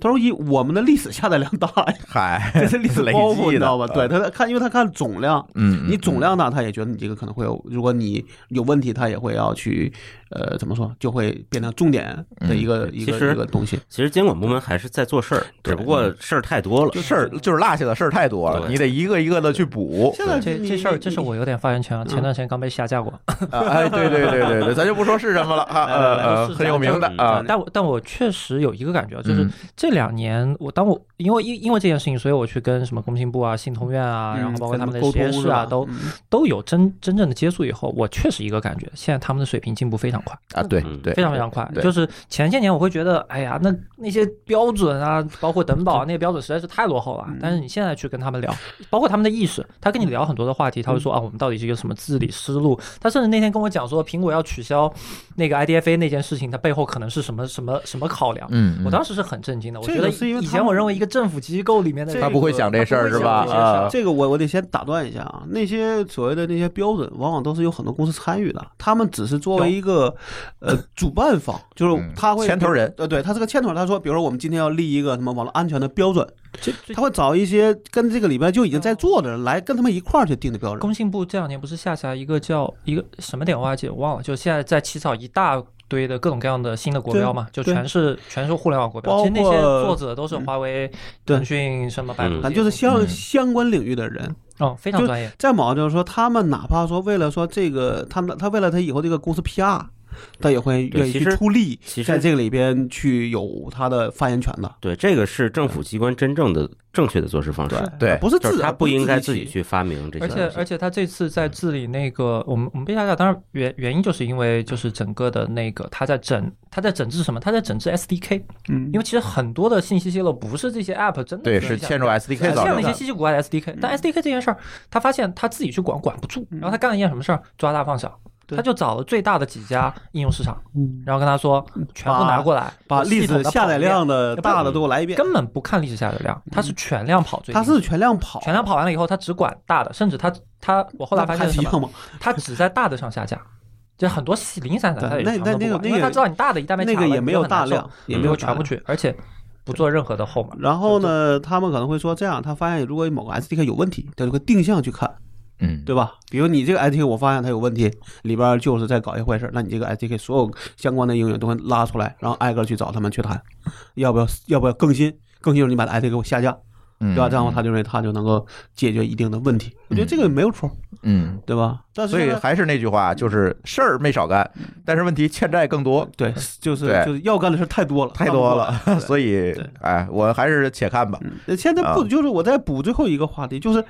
他说：“以我们的历史下载量大呀，嗨，这是历史累包袱，你知道吧？对，他看，因为他看总量，嗯，你嗯总量大，他也觉得你这个可能会有，如果你有问题，他也会要去，呃，怎么说，就会变成重点的一个、一个一个东西。其实监管部门还是在做事儿，只不过事儿太多了。就事儿就是落下的事儿太多了，你得一个一个的去补。现在这这事儿，这是你我有点发言权啊。前段时间刚被下架过，啊哎，对对对对对，咱就不说是什么了哈，呃呃，很有名的啊，但我但我确实有一个感觉，就是嗯这两年我当我因为因因为这件事情，所以我去跟什么工信部啊、信通院啊，嗯然后包括他们的跟实验室啊，都都有真真正的接触以后，我确实一个感觉，现在他们的水平进步非常快。啊，对嗯对，非常非常快。就是前些年我会觉得，哎呀，那那些标准啊，包括等保啊，那些标准实在是太落后了。嗯但是你现在去跟他们聊，包括他们的意识，他跟你聊很多的话题，他会说啊，我们到底是一个什么治理思路？他甚至那天跟我讲说，苹果要取消那个 IDFA 那件事情，它背后可能是什么什么什么考量？嗯，嗯我当时是很震惊的，我觉得以是因为以前我认为一个政府机构里面的这他不会想这事儿是吧？这个我我得先打断一下啊，那些所谓的那些标准，往往都是有很多公司参与的，他们只是作为一个呃主办方，就是嗯他会牵头人，呃，对，他是个牵头人。他说，比如说我们今天要立一个什么网络安全的标准，他会找一些跟这个里边就已经在做的人来跟他们一块儿去定的标准。工信部这两年不是下辖一个叫一个什么点，我还记我忘了，就现在在起草一大堆的各种各样的新的国标嘛，就全是全是互联网国标。包其实那些括作者都是华为、腾讯、什么百度就是相嗯相关领域的人，哦，非常专业。再毛就是说，他们哪怕说为了说这个，他们他为了他以后这个公司 PR，他也会愿意出力，其实在这个里边去有他的发言权的。对，这个是政府机关真正的正确的做事方式，对不是自就是他不应该自己己去发明这些而。且而且他这次在治理那个，我们我们被下架，当然原原因就是因为就是整个的那个他在整他在整治什么？他在整治 SDK，嗯因为其实很多的信息泄露不是这些 app 真的对，是是嵌入 SDK 欠了造成的。一些稀奇古怪的 SDK，但 SDK 这件事儿，他发现他自己去管管不住，然后他干了一件什么事儿？抓大放小，对他就找了最大的几家应用市场，嗯。然后跟他说全部拿过来，把历史下载量的大的都给我来一一遍，根本不看历史下载量，他是全量跑最低，他是全量跑，全量跑完了以后，他只管大的，甚至他他我后来发现是什么？他只在大的上下架。就很多细零零散散，他也对那全部管那那个因为他知道你大的一旦被卡了那个也没有大量，也没有全部去，而且不做任何的后门。然后呢，他们可能会说这样，他发现如果某个 SDK 有问题，他就会定向去看，嗯，对吧？比如你这个 SDK 我发现它有问题，里边就是在搞一些坏事，那你这个 SDK 所有相关的应用都会拉出来，然后挨个去找他们去谈，要不要要不要更新？更新时候你把 SDK 给我下架，对对吧？这样的话，他就认为他就能够解决一定的问题。我觉得这个没有错，嗯，对吧？但是所以还是那句话，就是事儿没少干，但是问题欠债更多，对，就是就是要干的事太多了，太多了 所以对哎，我还是且看吧。嗯，现在不啊就是我再补最后一个话题，就是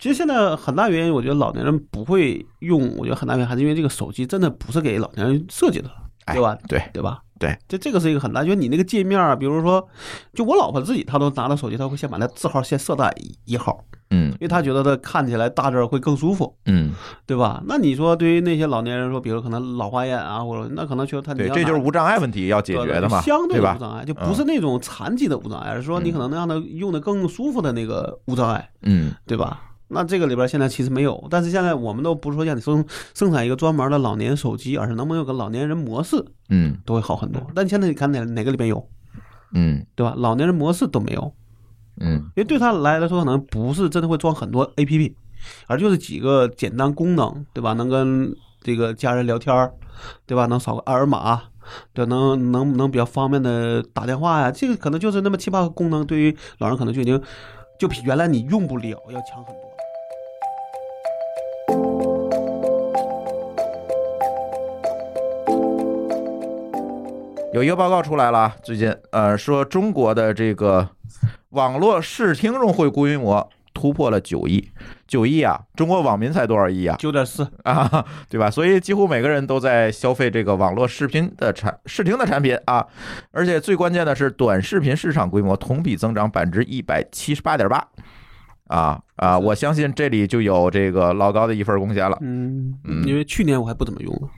其实现在很大原因，我觉得老年人不会用，我觉得很大原因还是因为这个手机真的不是给老年人设计的，哎对吧？对对吧？对，这这个是一个很大，就是你那个界面啊，比如说，就我老婆自己，她都拿到手机，她会先把那字号先设在一一号，嗯因为她觉得她看起来大字会更舒服，嗯，对吧？那你说对于那些老年人说，比如可能老花眼啊，或者那可能觉得他你对，这就是无障碍问题要解决的嘛，相对无障碍，就不是那种残疾的无障碍，而是说你可能能让他用的更舒服的那个无障碍，嗯对吧？那这个里边现在其实没有，但是现在我们都不是说让你生生产一个专门的老年手机，而是能不能有个老年人模式嗯都会好很多。但现在你看哪哪个里边有，嗯对吧？老年人模式都没有，嗯因为对他来来说可能不是真的会装很多 A P P，而就是几个简单功能，对吧？能跟这个家人聊天儿，对吧？能扫个二维码，对，能能能比较方便的打电话呀，这个可能就是那么七八个功能，对于老人可能就已经就比原来你用不了要强很多。有一个报告出来了，最近呃说中国的这个网络视听用户规模突破了九亿，九亿啊！中国网民才多少亿啊？九点四，啊，对吧？所以几乎每个人都在消费这个网络视频的产视听的产品啊，而且最关键的是，短视频市场规模同比增长百分之一百七十八点八。啊啊！我相信这里就有这个老高的一份贡献了。嗯嗯因为去年我还不怎么用呢。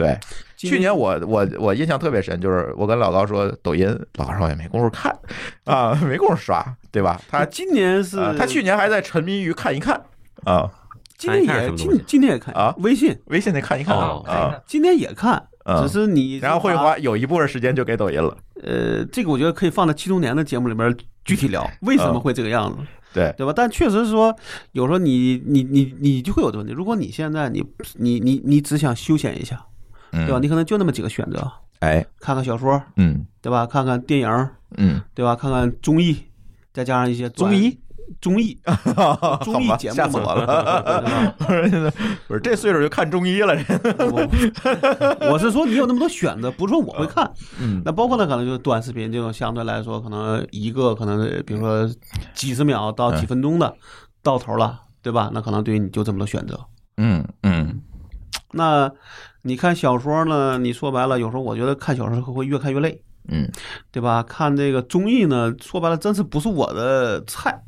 对，去年我我我印象特别深，就是我跟老高说抖音，老高说也没工夫看啊，没工夫刷，对吧？他今年是啊他去年还在沉迷于看一看啊，今天也今今天也看啊微信微信得看一看哦啊，今天也看，嗯只是你然后会花有一部分时间就给抖音了。呃，这个我觉得可以放在七周年的节目里边具体聊为什么会这个样子，对，对吧？但确实是说，有时候你你你你就会有这个问题。如果你现在你你你你只想休闲一下，嗯对吧？你可能就那么几个选择，哎，看看小说，嗯对吧？看看电影，嗯，对吧？看看综艺，再加上一些综艺。综艺 综艺节目嘛吓死我了！不是 这岁数就看中医了，我我是说你有那么多选择，不是说我会看。嗯那包括呢，可能就是短视频这种相对来说，可能一个可能比如说几十秒到几分钟的到头了，对吧？那可能对于你就这么多选择。嗯嗯那你看小说呢？你说白了，有时候我觉得看小说会越看越累，嗯对吧？看这个综艺呢，说白了真是不是我的菜，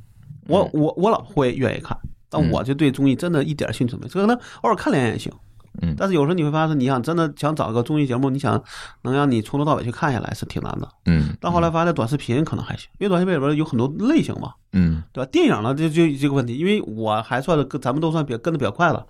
我我我老会愿意看，但嗯我就对综艺真的一点兴趣没有。这可能偶尔看两眼也行，嗯。但是有时候你会发现，你想真的想找一个综艺节目，你想能让你从头到尾去看下来是挺难的。嗯，但后来发现短视频可能还行，因为短视频里边有很多类型嘛，嗯。对吧？电影呢，这就这个问题，因为我还算是跟咱们都算比较跟的比较快了。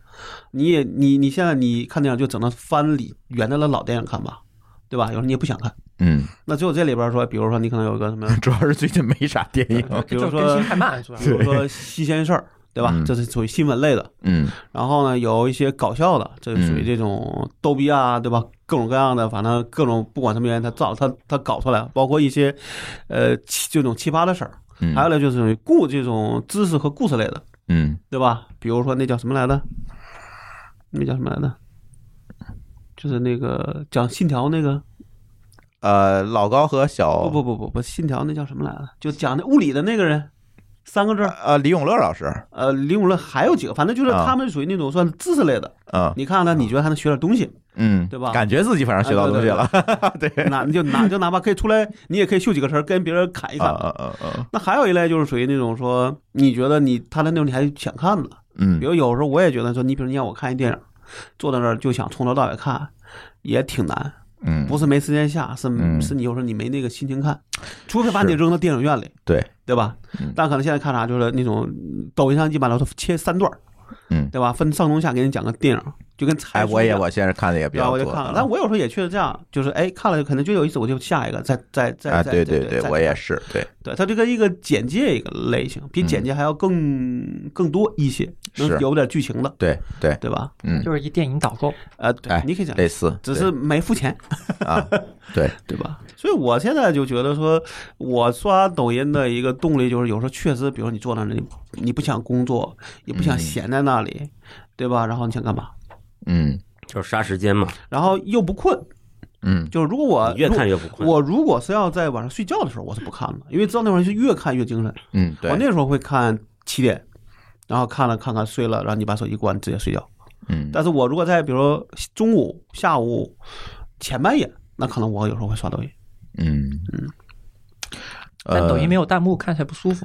你也你你现在你看电影就只能翻里原来的老电影看吧，对吧？有时候你也不想看，嗯，那只有这里边说，比如说你可能有个什么，主要是最近没啥电影，比如说更新说太慢，主要比如说 新鲜事儿，对吧嗯？这是属于新闻类的。嗯然后呢，有一些搞笑的，这属于这种逗逼啊，对吧？各种各样的，反正各种不管什么原因，他造他他搞出来，包括一些呃奇这种奇葩的事儿。嗯，还有呢，就是属于故这种知识和故事类的，嗯对吧？比如说那叫什么来着？那叫什么来着？就是那个讲信条那个，呃，老高和小不不不不不，信条那叫什么来着？就讲那物理的那个人，三个字儿。呃李永乐老师，呃，李永乐还有几个，反正就是啊他们属于那种算知识类的。嗯你看呢，你觉得还能学点东西，嗯，对吧感觉自己反正学到东西了，对，哪 就哪就哪怕可以出来，你也可以秀几个词儿跟别人侃一啊侃。嗯嗯嗯，那还有一类就是属于那种说，你觉得你他的内容你还想看的，嗯比如有时候我也觉得说，你比如你让我看一电影，坐在那儿就想从头到尾看，也挺难。嗯，不是没时间下，是嗯。是你有时候你没那个心情看，除非把你扔到电影院里，对，对吧嗯？但可能现在看啥就是那种抖音上一般来说切三段，嗯。对吧？分上中下给你讲个电影，就跟哎，猜书一样我也我现在看的也比？较多，我就看了，啊但我有时候也确实这样，就是哎看了可能就有意思，我就下一个，再再再啊，再对对再再我也是，对，对，它这个一个简介一个类型，比嗯简介还要更更多一些，能是有点剧情的，对对，对吧？嗯，就是一电影导购。呃，对哎，你可以讲，类似，只是没付钱，啊，对，对吧？所以我现在就觉得说，我刷抖音的一个动力就是有时候确实，比如说你坐那里，你你不想工作，也不想嗯闲在那里，对吧？然后你想干嘛？嗯就是杀时间嘛，然后又不困，嗯就是如果我越看越不困。我如果是要在晚上睡觉的时候，我是不看的，因为知道那会儿是越看越精神。嗯，对我，那时候会看七点，然后看了看看睡了，然后你把手机关，直接睡觉。嗯但是我如果在比如说中午、下午、前半夜，那可能我有时候会刷抖音。嗯嗯，但抖音没有，有弹幕，看起来不舒服。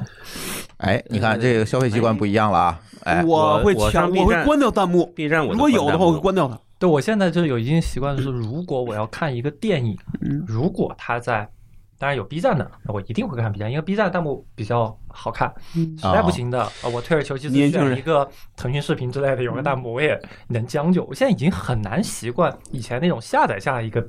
哎，你看这个消费习惯不一样了啊，哎，我会我上调，B 我会关掉弹幕。B 站我如果有的话，我会关关掉它。对我现在就是有一定习惯，就是如果我要看一个电影，嗯如果它在，当然有 B 站的，那我一定会看 B 站，因为 B 站弹幕比较好看。嗯实在不行的，啊我退而求其次选一个腾讯视频之类的有个弹幕，我也能将就。我现在已经很难习惯以前那种下载下来一个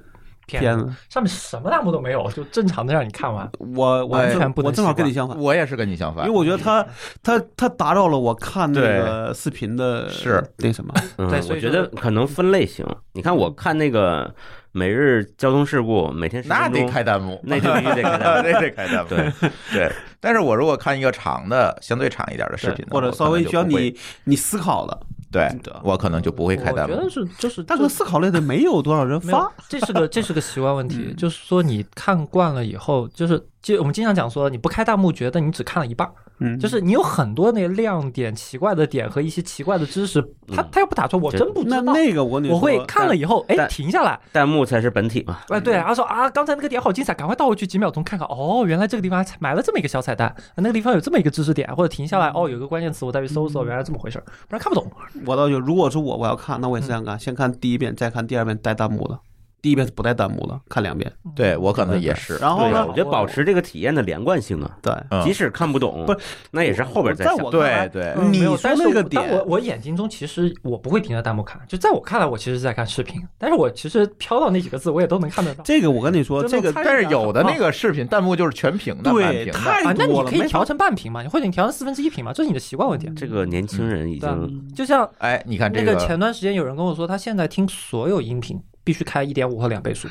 片子，片子，上面什么弹幕都没有，就正常的让你看完。我我完全不能我正好跟你相反，我也是跟你相反，因为我觉得他他他达到了我看那个视频的是。那什么。嗯，对所以我觉得可能分类型。你看我看那个每日交通事故，每天那得，开弹幕，那就必须得开弹幕。那得开弹幕，对。对。但是我如果看一个长的、相对长一点的视频，或者稍微需要你你思考的，对对，我可能就不会开弹幕我觉得。是就是但是思考类的没有多少人没有发，，这是个这是个习惯问题，嗯。就是说你看惯了以后，就是就我们经常讲说，你不开弹幕，觉得你只看了一半儿，嗯，就是你有很多那个亮点、奇怪的点和一些奇怪的知识，他嗯他又不打出来，我真不知道。那那个我我会看了以后，哎，停下来，弹幕才是本体嘛。哎，对，然后说啊，刚才那个点好精彩，赶快倒回去几秒钟看看，哦，原来这个地方还埋了这么一个小彩蛋，那个地方有这么一个知识点，或者停下来，哦，有个关键词，我再去搜搜，原来这么回事儿，不然看不懂。我倒就如果是我我要看，那我也是这样干，先看第一遍，再看第二遍带弹幕的，第一遍是不带弹幕的，看两遍。对我可能也是。然后呢？我，觉得保持这个体验的连贯性啊，对，嗯。即使看不懂，不那也是后边再在想。我对对，你说那个点我我眼睛中其实我不会盯着弹幕看，就在我看来，我其实是在看视频，但是我其实飘到那几个字，我也都能看得到。这个我跟你说，这个但是有的那个视频弹幕就是全屏的、满对屏的，太啊，那你多了没法可以调成半屏嘛，或者你调成四分之一屏嘛，这是你的习惯问题。这个年轻人已经就像哎，你看这那个前段时间有人跟我说，他现在听所有音频必须开一点五和两倍速，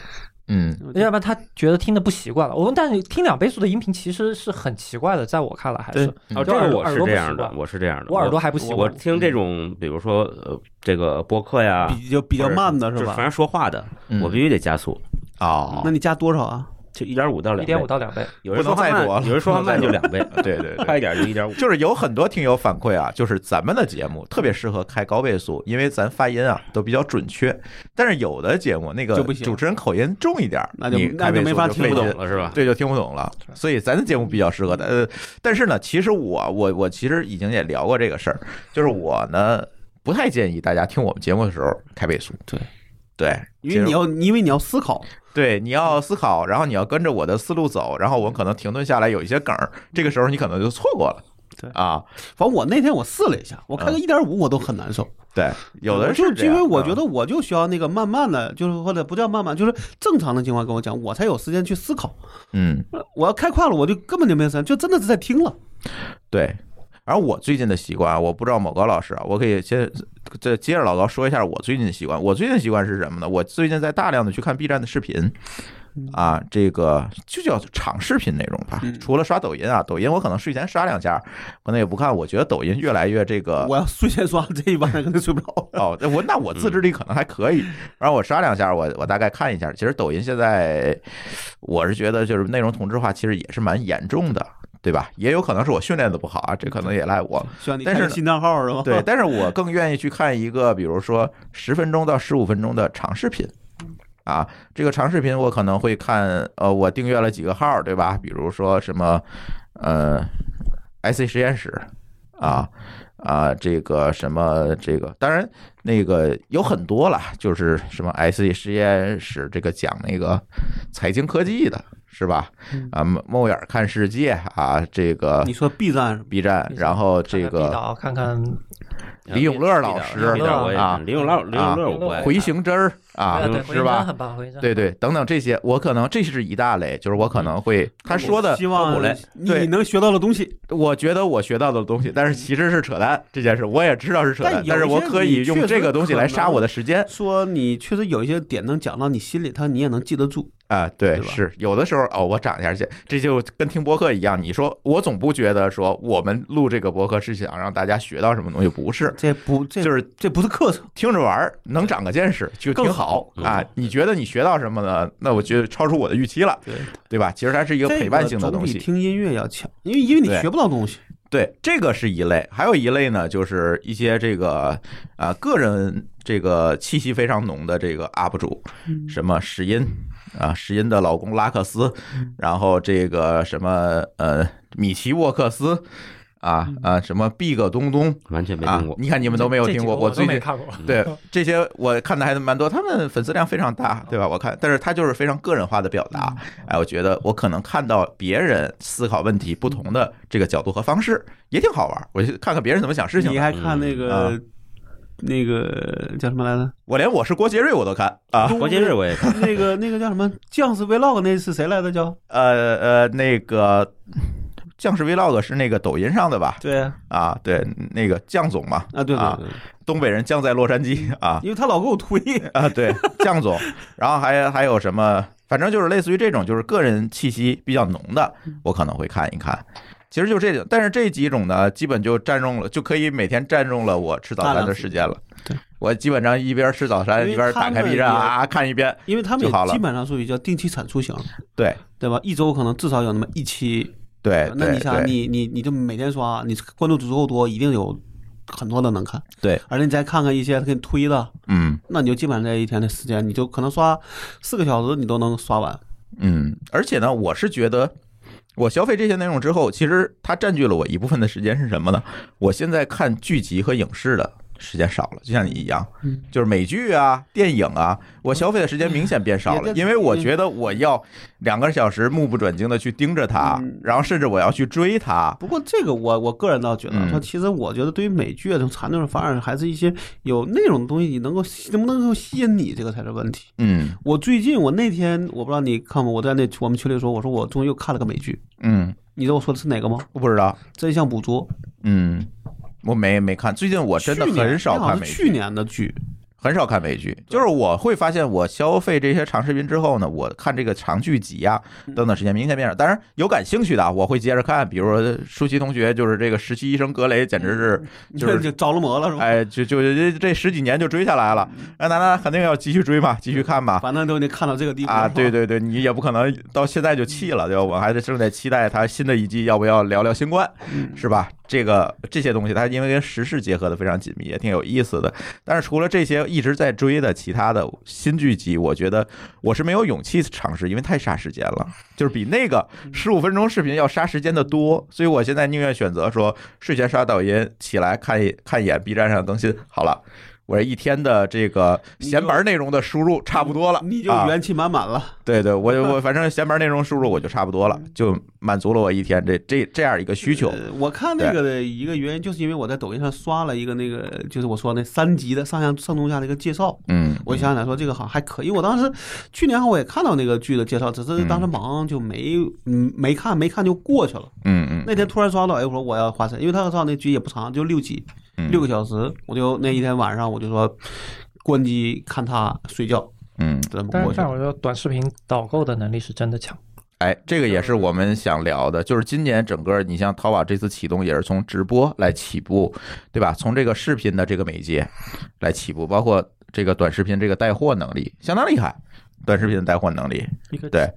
嗯，要不然他觉得听的不习惯了。我们，但是听两倍速的音频其实是很奇怪的，在我看来还是哦，这个我是这样的，我是这样的，我耳朵还不习惯我。听这种，比如说呃，这个播客呀，比较比较慢的是吧？反正说话的，嗯我必须得加速，哦那，你加多少啊？就一点五到两倍，一点五到两倍，有人说慢，有人说话慢就两倍，对 对对，快一点就一点五。就是有很多听友反馈啊，就是咱们的节目特别适合开高倍速，因为咱发音啊都比较准确。但是有的节目那个就不行主持人口音重一点，那就那就没法听不懂了是吧？对，就听不懂了。所以咱的节目比较适合的。呃，但是呢，其实我我我其实已经也聊过这个事儿，就是我呢不太建议大家听我们节目的时候开倍速。对对，因为你要因为你要思考，对你要思考，然后你要跟着我的思路走，然后我可能停顿下来有一些梗儿，这个时候你可能就错过了。对啊，反正我那天我试了一下，我开个嗯一点五我都很难受。对，有的就是这样因为我觉啊得我就需要那个慢慢的，就是或者不叫慢慢，就是正常的情况跟我讲，我才有时间去思考。嗯，我要开快了，我就根本就没有时间，就真的是在听了。对。而我最近的习惯啊，我不知道某高老师啊，我可以先再接着老高说一下我最近的习惯。我最近的习惯是什么呢？我最近在大量的去看 B 站的视频，啊，这个就叫长视频内容吧。嗯除了刷抖音啊，抖音我可能睡前刷两下，可能也不看。我觉得抖音越来越这个我要睡前刷这一晚上肯定睡不着。哦，那我那我自制力可能还可以，然后我刷两下，我我大概看一下。其实抖音现在，我是觉得就是内容同质化，其实也是蛮严重的，对吧？也有可能是我训练的不好啊，这可能也赖我。但是新账号是吗？对，但是我更愿意去看一个，比如说十分钟到十五分钟的长视频。啊，这个长视频我可能会看，呃，我订阅了几个号，对吧？比如说什么，呃，IC 实验室，啊啊，这个什么这个，当然那个有很多了，就是什么 IC 实验室这个讲那个财经科技的，是吧？啊，猫猫眼看世界啊，这个你说 B 站 B 站，然后这个看看李永乐老师啊李永乐李永乐回形针儿啊是吧？对对，等等这些，我可能这是一大类，就是我可能会他说的希望你能学到的东西。我觉得我学到的东西，但是其实是扯淡这件事，我也知道是扯淡但，是我可以用这个东西来杀我的时间说你确实有一些点能讲到你心里，他你也能记得住。啊。对，对是有的时候哦，我长一下去，这就跟听播客一样。你说我总不觉得说我们录这个播客是想让大家学到什么东西，不是，这不这就是这不是课程，听着玩儿，能长个见识就挺更好好啊。你觉得你学到什么呢？那我觉得超出我的预期了，对对吧？其实它是一个陪伴性的东西。比听音乐要强，因为因为你学不到东西。对，这个是一类，还有一类呢，就是一些这个啊、个人这个气息非常浓的这个 UP 主，什么石音啊，石音的老公拉克斯，然后这个什么呃米奇沃克斯啊啊什么 Big 东东完全没啊听过，。你看你们都没有听过，我最近都没看过。对 这些我看的还蛮多，他们粉丝量非常大，对吧？我看，但是他就是非常个人化的表达。哎，我觉得我可能看到别人思考问题不同的这个角度和方式，也挺好玩。我就看看别人怎么想事情。你还看那个、嗯那个叫什么来着？我连我是郭杰瑞我都看啊。郭杰瑞我也看，那个那个叫什么将士 vlog 那是谁来的？叫呃呃，那个将士 vlog 是那个抖音上的吧？对啊，啊，对，那个将总嘛，对对啊对，东北人将在洛杉矶啊因为他老给我推，啊，对，将总。然后还还有什么？反正就是类似于这种，就是个人气息比较浓的，我可能会看一看。其实就这种，但是这几种呢，基本就占用了，就可以每天占用了我吃早餐的时间了。对，我基本上一边吃早餐一边打开 B 站啊看一遍。因为他们也基本上属于叫定期产出型，对对吧？一周可能至少有那么一期。对对那你想，你你你就每天刷，你关注足够多，一定有很多的能看。对，而且你再看看一些他给你推的，嗯那你就基本上在一天的时间，你就可能刷四个小时，你都能刷完。嗯，而且呢，我是觉得。我消费这些内容之后，其实它占据了我一部分的时间是什么呢？我现在看剧集和影视的时间少了，就像你一样嗯，就是美剧啊、电影啊，我消费的时间明显变少了，因为我觉得我要两个小时目不转睛的去盯着它嗯，然后甚至我要去追它。不过这个我我个人倒觉得嗯说，其实我觉得对于美剧啊这种产内容，反而还是一些有内容的东西，你能够能不能够吸引你，这个才是问题。嗯我最近我那天我不知道你看吗？我在那我们群里说，我说我终于又看了个美剧，嗯，你知道我说的是哪个吗？我不知道，真相捕捉，嗯，我没没看，最近我真的很少看美剧。去年的剧，很少看美剧，就是我会发现，我消费这些长视频之后呢，我看这个长剧集啊等等时间明显变少。当然有感兴趣的啊，我会接着看，比如说舒淇同学，就是这个实习医生格雷，简直是 就是就着了魔了是吧？哎，就就这这十几年就追下来了。那那那肯定要继续追嘛，继续看嘛。反正都得看到这个地步啊，对，对对，你也不可能到现在就弃了，对吧？我还是正在期待他新的一季要不要聊聊新冠，嗯是吧？这个这些东西，它因为跟时事结合的非常紧密，也挺有意思的。但是除了这些一直在追的其他的新剧集，我觉得我是没有勇气尝试，因为太杀时间了，就是比那个十五分钟视频要杀时间的多。所以我现在宁愿选择说睡前刷抖音，起来看一看一眼 B 站上更新，好了。我这一天的这个闲白内容的输入差不多了，你就啊元气满满了。对对，我 我反正闲白内容输入我就差不多了，就满足了我一天这这这样一个需求。呃我看那个的一个原因，就是因为我在抖音上刷了一个那个，就是我说那三级的上下上中下的一个介绍。嗯，我想起来说这个好像还可以，我当时去年我也看到那个剧的介绍，只是当时忙就没嗯没看，没看就过去了。嗯嗯，那天突然刷到，哎，我说我要花钱，因为他说那剧也不长，就六集，嗯六个小时，我就那一天晚上我就说关机看他睡觉，嗯，但过去了。是但我觉得短视频导购的能力是真的强。哎，这个也是我们想聊的，就是今年整个你像淘宝这次启动也是从直播来起步，对吧？从这个视频的这个媒介来起步，包括这个短视频这个带货能力相当厉害，短视频的带货能力。对对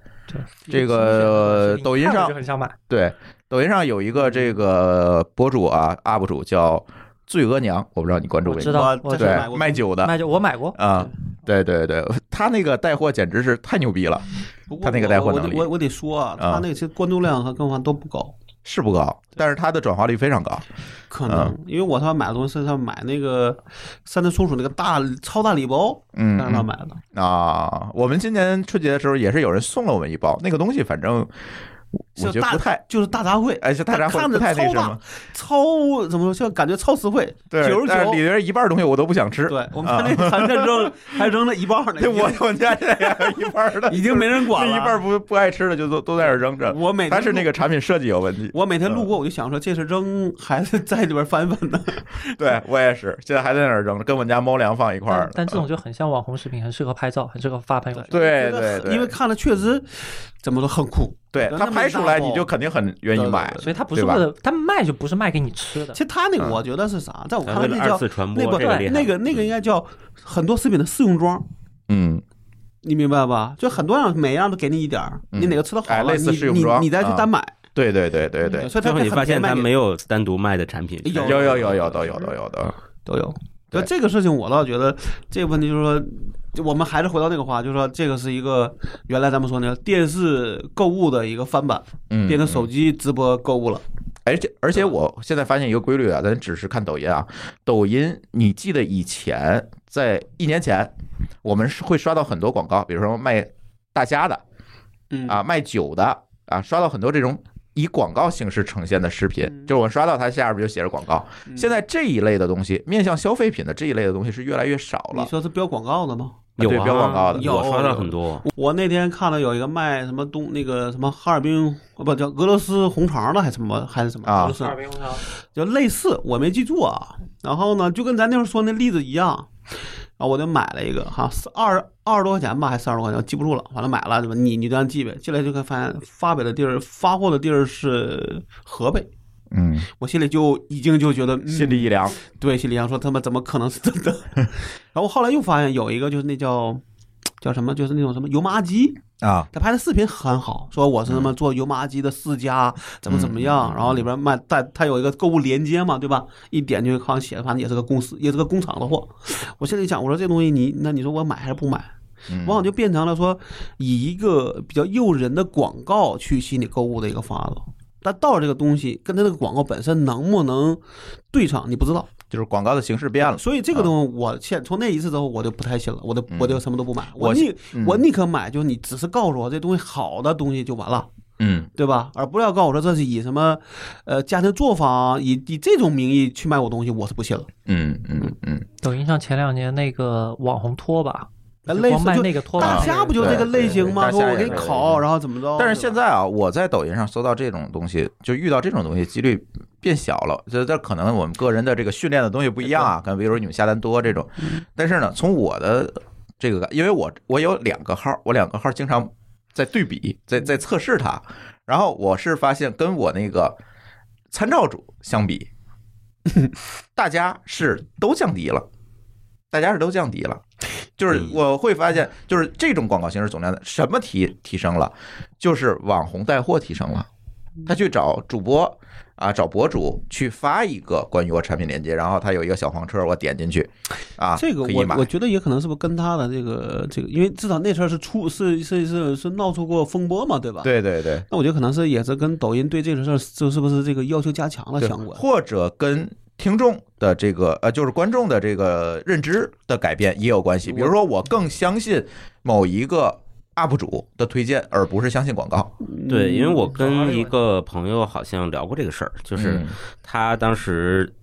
这个抖音上很想买，对，抖音上有一个这个博主啊，UP 主叫醉额娘，我不知道你关注没？我知道我我对这是买，过卖酒的卖酒我买过，啊，对对对，他那个带货简直是太牛逼了，他那个带货我能力我我我得说啊，啊他那个其实关注量和更换都不高，是不高，但是他的转化率非常高。可能嗯因为我他妈买的东西是他买那个三只松鼠那个大超大礼包，嗯让他买的，啊，我们今年春节的时候也是有人送了我们一包，那个东西反正我觉得不太，就是大杂烩，哎，像大杂烩不太那什么，超怎么说，像感觉超实惠，对九十，九但里。边一半东西我都不想吃。对，我们看那个还在扔，还扔了一半呢。对，我我们家现在还有一半的，已经没人管了。那一半不不爱吃的就都都在那扔着。我每天但是那个产品设计有问题。我每天路过，我就想说，这是扔还是在里边翻翻呢？对我也是，现在还在那儿扔着，跟我们家猫粮放一块儿了。但但这种就很像网红食品，很适合拍照，很适合发朋友圈。对对对，因为看了确实怎么说很酷。对他拍出来，你就肯定很愿意买。所以他不是为了，它卖就不是卖给你吃的其。实他那个嗯我觉得是啥，在我看来那叫次传播那不这个，那个那个应该叫很多食品的试用装。嗯，你明白吧？就很多样，每样都给你一点你哪个吃的好了，你你你再去啊单买。对对对对对，所以他最后你发现他没有有单独卖的产品，有有有有有都有都有的。都有。对就这个事情，我倒觉得这个问题就是说，就我们还是回到那个话，就是说这个是一个原来咱们说那个电视购物的一个翻版，嗯，变成手机直播购物了。而且而且我现在发现一个规律啊，咱只是看抖音啊，抖音你记得以前在一年前，我们是会刷到很多广告，比如说卖大虾的嗯啊，卖酒的啊，刷到很多这种。以广告形式呈现的视频，嗯就是我刷到它下边就写着广告。嗯现在这一类的东西，面向消费品的这一类的东西是越来越少了你。说是标广告的吗？对有啊标广告的有我刷很多，我那天看到有一个卖什么东那个什么哈尔滨不叫俄罗斯红肠的，还是什么还是什么啊俄罗斯哈尔滨红肠就类似，我没记住啊。然后呢，就跟咱那时候说那例子一样，然后我就买了一个哈，是二二十多块钱吧，还是三十多块钱，我记不住了。完了买了，对吧？你你这样记呗。进来就看发现发北的地儿，发货的地儿是河北，嗯，我心里就已经就觉得、嗯、心里一凉。对，心里想说他们怎么可能是真的？然后后来又发现有一个就是那叫叫什么，就是那种什么油麻鸡，啊，他拍的视频很好，说我是他妈做油麻鸡的世家，怎么怎么样，嗯然后里边卖但他有一个购物链接嘛，对吧？一点就好像写的，反正也是个公司，也是个工厂的货。我心里想，我说这东西你那你说我买还是不买？嗯往往就变成了说以一个比较诱人的广告去吸引你购物的一个方案了。但到这个东西跟它这个广告本身能不能对上，你不知道。就是广告的形式变了。所以这个东西，我现从那一次之后，我就不太信了，我就我就什么都不买。我我宁嗯我宁可买，就是你只是告诉我这东西好的东西就完了。嗯对吧？而不要告诉我说这是以什么，呃，家庭作坊以以这种名义去卖我东西，我是不信了。嗯嗯嗯，抖音上前两年那个网红拖把，类似就那个拖大那个，虾不就这个类型吗？说我给你烤，然后怎么着？但是现在在啊，我在抖音上搜到这种东西，就遇到这种东西几率变小了。这这可能我们个人的这个训练的东西不一样啊，可能比如说你们下单多这种。但是呢，从我的这个，因为我我有两个号，我两个号经常在对比，在在测试它，然后我是发现跟我那个参照组相比，大家是都降低了。大家是都降低了，就是嗯我会发现，就是这种广告形式总量的什么提提升了，就是网红带货提升了，他去找主播啊，找博主去发一个关于我产品链接，然后他有一个小黄车，我点进去啊，这个我我觉得也可能是不是跟他的这个这个，因为至少那事儿是出是是是是闹出过风波嘛，对吧？。对对对，那我觉得可能是也是跟抖音对这个事儿就是不是这个要求加强了相关。或者跟听众的这个呃，就是观众的这个认知的改变也有关系。比如说，我更相信某一个 UP 主的推荐，而不是相信广告。对，因为我嗯跟一个朋友好像聊过这个事儿，就是嗯他当时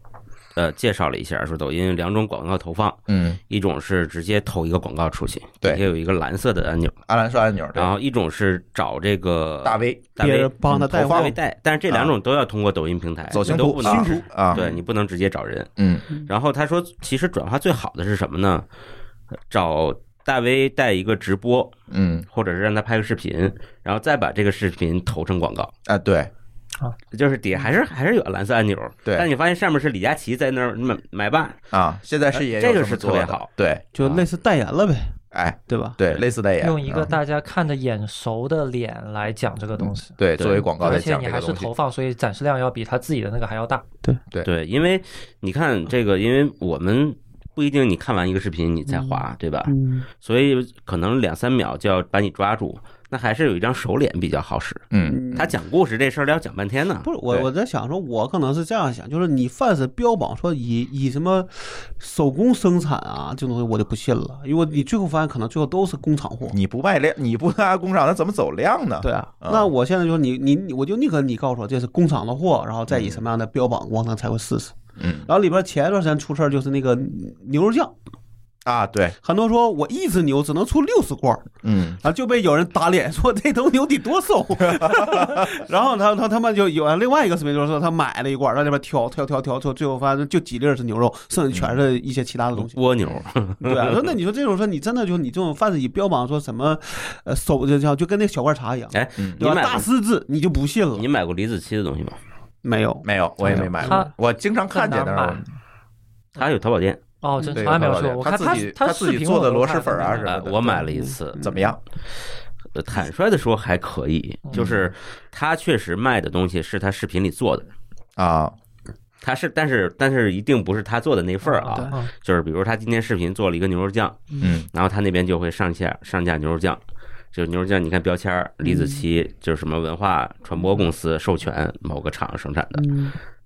呃介绍了一下，说抖音有两种广告投放，嗯，一种是直接投一个广告出去，对。也有一个蓝色的按钮，啊，蓝色按钮，然后一种是找这个大 V 大别人 V 帮他带货。投放大 V 带，但是这两种都要通过抖音平台，走都不能啊啊，对你不能直接找人。嗯。然后他说，其实转化最好的是什么呢？找大 V 带一个直播，嗯。或者是让他拍个视频，然后再把这个视频投成广告，啊，对就是底下还是还是有蓝色按钮，对但你发现上面是李佳琦在那儿买买办，啊，现在是也有这个是特别好对，就类似代言了呗，哎，对吧？对，类似代言，用一个嗯大家看着眼熟的脸来讲这个东西，对对作为广告在而且你还是投放，所以展示量要比他自己的那个还要大。对对，因为你看这个，因为我们不一定你看完一个视频你再滑，对吧？嗯，所以可能两三秒就要把你抓住，那还是有一张熟脸比较好使。嗯他讲故事这事儿要讲半天呢不。是我我在想说，我可能是这样想，就是你凡是标榜说以以什么手工生产啊这种东西，我就不信了，因为你最后发现可能最后都是工厂货。你不卖量，你不拿工厂，那怎么走量呢？对啊，嗯那我现在就说你你你我就宁可你告诉我这是工厂的货，然后再以什么样的标榜，我可能才会试试。嗯然后里边前一段时间出事儿就是那个牛肉酱，啊，对，很多说我一只牛只能出六十罐儿，嗯。然后就被有人打脸 说这头牛得多瘦，然后他他他们就有另外一个视频，就是说他买了一罐儿，在那边挑挑挑挑，最后最后发现就几粒儿是牛肉，剩下全是一些其他的东西。蜗牛，对啊，说那你说这种说你真的就你这种贩子以标榜说什么呃手就像就跟那小罐茶一样，哎，嗯，对吧？你买大狮子你就不信了。你，买过李子柒的东西吗？没有。没有，我也没买过，我经常看见，但是我在哪儿买他有淘宝店，哦，真对从来没有有去过。我看他自己他他自己做的螺蛳粉啊什么呃的，我买了一次，怎么样？呃坦率的说还可以，就是他确实卖的东西是他视频里做的，啊，他是但是但是一定不是他做的那份儿啊，嗯就是比如他今天视频做了一个牛肉酱，嗯然后他那边就会上架上架牛肉酱。就是牛肉酱，你看标签儿，李子柒就是什么文化传播公司授权某个厂生产的，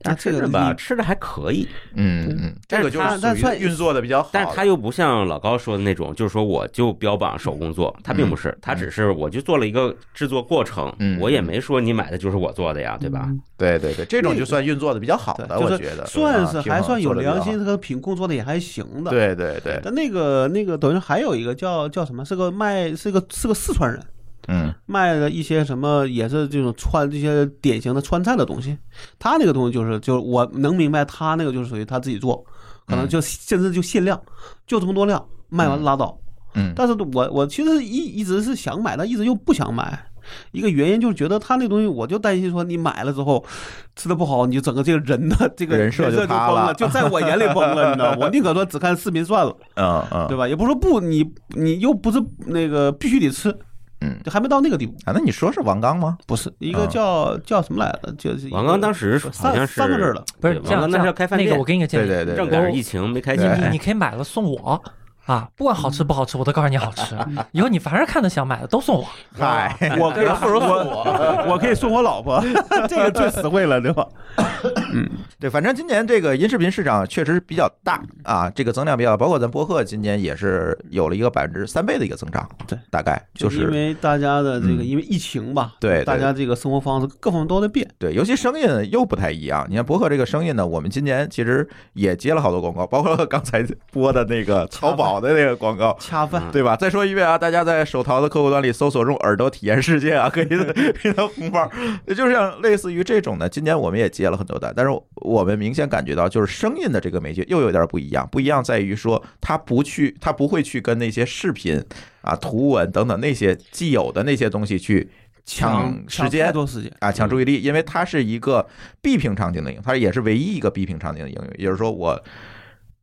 那这个吧，你吃的还可以，嗯嗯，这个就是算运作的比较好，但是他又不像老高说的那种，就是说我就标榜手工做，他并不是，他只是我就做了一个制作过程嗯，我也没说你买的就是我做的呀，对吧？对对对，这种就算运作的比较好的，我觉得算是啊还算有良心，挺好这个品控做的也还行的。。对对对，但那个那个等于还有一个叫叫什么？是个卖是个是个四川人，嗯卖的一些什么也是这种川这些典型的川菜的东西。他那个东西就是就是我能明白，他那个就是属于他自己做，可能就甚至就限量，就这么多量，卖完拉倒。嗯但是我我其实一一直是想买，但一直又不想买。一个原因就是觉得他那东西，我就担心说你买了之后吃的不好，你就整个这个人的 这个人设就崩了，就在我眼里崩了，你知道吗？我宁可说只看视频算了，嗯嗯，对吧？也不是说不，你你又不是那个必须得吃，嗯就还没到那个地步。啊，那你说是王刚吗？不是一个嗯叫叫什么来着？就是王刚当时好三像是三个字儿的，不是对王刚那是要开饭店那个我，给你个建议，对对对正赶上疫情没开你你你可以买了送我啊，不管好吃不好吃，我都告诉你好吃。以后你凡是看着想买的都送我。嗨，我可以不如我 我可以送我老婆，这个最实惠了，对吧？对，反正今年这个音视频市场确实比较大啊，这个增量比较大，包括咱博客今年也是有了一个百分之三倍的一个增长，对，大概就是因为大家的这个嗯因为疫情吧，对对大家这个生活方式各方面都在变，对，尤其声音又不太一样。你看博客这个声音呢，我们今年其实也接了好多广告，包括刚才播的那个淘宝的那个广告。恰饭。对吧？再说一遍啊，大家在手淘的客户端里搜索“用耳朵体验世界”啊，可以给到红包。也就是像类似于这种的，今年我们也接了很多单，但是我们明显感觉到，就是声音的这个媒介又有点不一样。不一样在于说，它不去，它不会去跟那些视频啊、图文等等那些既有的那些东西去抢时太间。多时间，啊，抢注意力，因为它是一个闭屏场景的应用，它也是唯一一个闭屏场景的应用。也就是说，我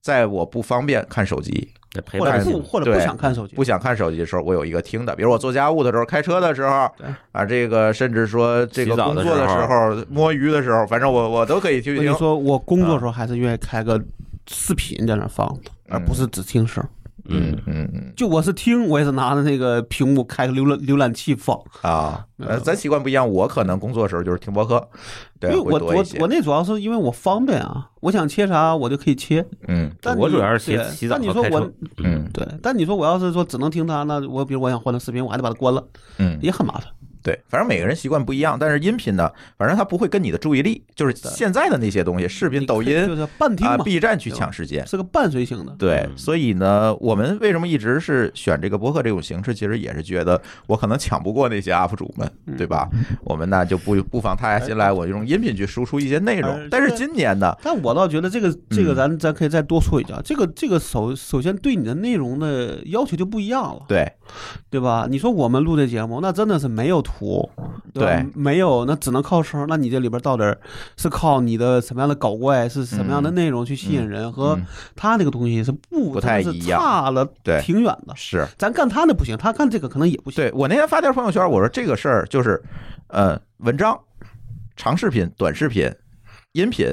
在我不方便看手机、陪或者伴性不或者不对想看手机，不想看手机的时候，我有一个听的，比如我做家务的时候、开车的时候对啊，这个甚至说这个工作的时候时候、摸鱼的时候，反正我我都可以听。我跟你说，我工作的时候还是愿意开个视频在那放的，而不是只听声。嗯嗯嗯嗯就我是听，我也是拿着那个屏幕开个浏览浏览器放，啊，呃，咱习惯不一样，我可能工作的时候就是听播客，对，因为我我我那主要是因为我方便啊，我想切啥我就可以切。嗯。但我主要是洗洗澡但你说我嗯。对，但你说我要是说只能听它，那我比如我想换成视频，我还得把它关了，嗯。也很麻烦。对，反正每个人习惯不一样，但是音频呢，反正它不会跟你的注意力，就是现在的那些东西，视频、抖音就是半听啊、嘛，B 站去抢时间。是个伴随性的。对，嗯所以呢，我们为什么一直是选这个播客这种形式？其实也是觉得我可能抢不过那些 UP 主们，对吧？我们呢就不不妨踏下心来，我用音频去输出一些内容。但是今年呢，但我倒觉得这个这个嗯咱咱可以再多说一句啊，这个这个首首先对你的内容的要求就不一样了，对对吧？你说我们录这节目，那真的是没有图，对对没有，那只能靠声。那你这里边到底是靠你的什么样的搞怪，是什么样的内容去吸引人，和嗯他那个东西是不不太一样差了对挺远的。是。咱干他那不行，他干这个可能也不行。对我那天发条朋友圈，我说这个事儿就是，呃，文章、长视频、短视频、音频、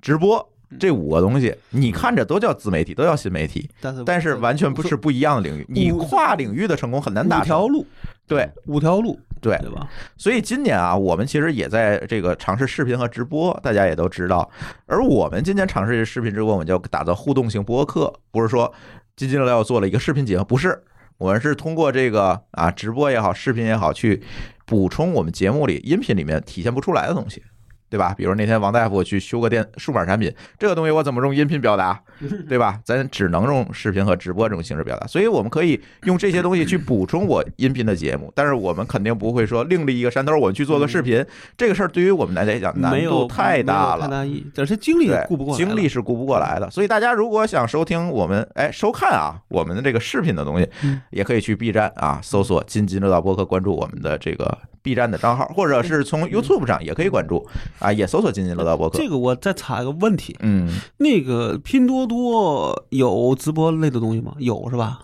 直播这五个东西，你看着都叫自媒体，都叫新媒体，但是但是完全不是不一样的领域。你跨领域的成功很难达成。五条路，对五条路，对，对吧？所以今年啊，我们其实也在这个尝试视频和直播，大家也都知道。而我们今年尝试视频直播，我们就打造互动性播客，不是说津津乐道做了一个视频节目，不是，我们是通过这个啊直播也好，视频也好，去补充我们节目里音频里面体现不出来的东西。对吧？比如那天王大夫去修个电数码产品，这个东西我怎么用音频表达？对吧？咱只能用视频和直播这种形式表达，所以我们可以用这些东西去补充我音频的节目，但是我们肯定不会说另立一个山头，我们去做个视频。这个事儿对于我们来讲难度太大了太了。大意义，而且精力对顾不过来，精力是顾不过来的，所以大家如果想收听我们哎收看啊我们的这个视频的东西嗯，也可以去 B 站啊搜索“津津乐道播客”，关注我们的这个 B 站的账号，或者是从 YouTube 上也可以关注啊，也搜索“津津乐道播客这个我再查一个问题，嗯，那个拼多多有直播类的东西吗？有是吧？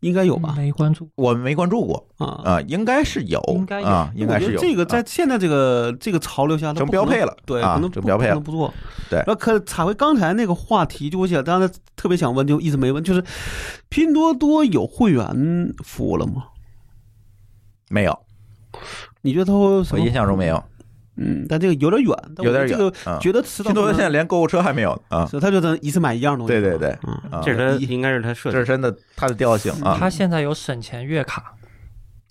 应该有吧？没关注。我没关注过啊，啊，应该是有，应该有啊，应该是有。这个在啊现在这个这个潮流下，它成标配了对，啊可能不成标配了不做。对那可插回刚才那个话题，就我想刚才特别想问，就一直没问，就是拼多多有会员服务了吗？没有，你觉得它会什么我印象中没有。嗯，但这个有点远，但我有点这个远啊觉得迟早拼多多现在连购物车还没有啊，是，他就能一次买一样东西。对对对嗯，啊。这是它应该是它设计这是真的它的调性啊。它现在有省钱月卡，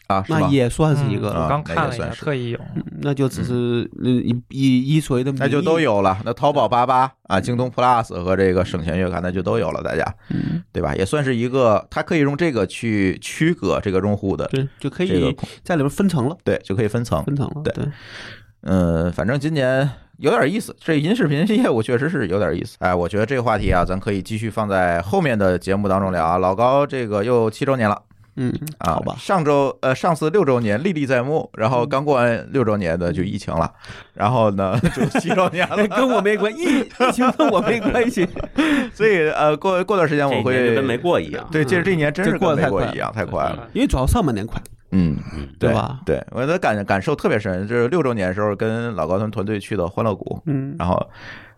啊，是吗？那也算是一个嗯了，啊我刚看了特意有。嗯那就只是呃以以以所谓的那就都有了。那淘宝八八啊、京东 Plus 和这个省钱月卡，那就都有了，大家嗯，对吧？也算是一个，它可以用这个去区隔这个用户的对，就可以在里面分层了，对，就可以分层。分层了。对对，嗯，反正今年有点意思，这音视频业务确实是有点意思。哎，我觉得这个话题啊，咱可以继续放在后面的节目当中聊啊。老高这个又七周年了。嗯，啊，好吧，上周呃上次六周年历历在目，然后刚过完六周年的就疫情了，然后呢 就七周年了，跟我没关系，疫疫情跟我没关系。所以呃过过段时间我会跟没过一样。对，这这一年真是过跟没过得太快。一样，太快了。因为主要上半年快，嗯，嗯，对对吧？对，我的感感受特别深，就是六周年的时候跟老高他们团队去的欢乐谷，嗯，然后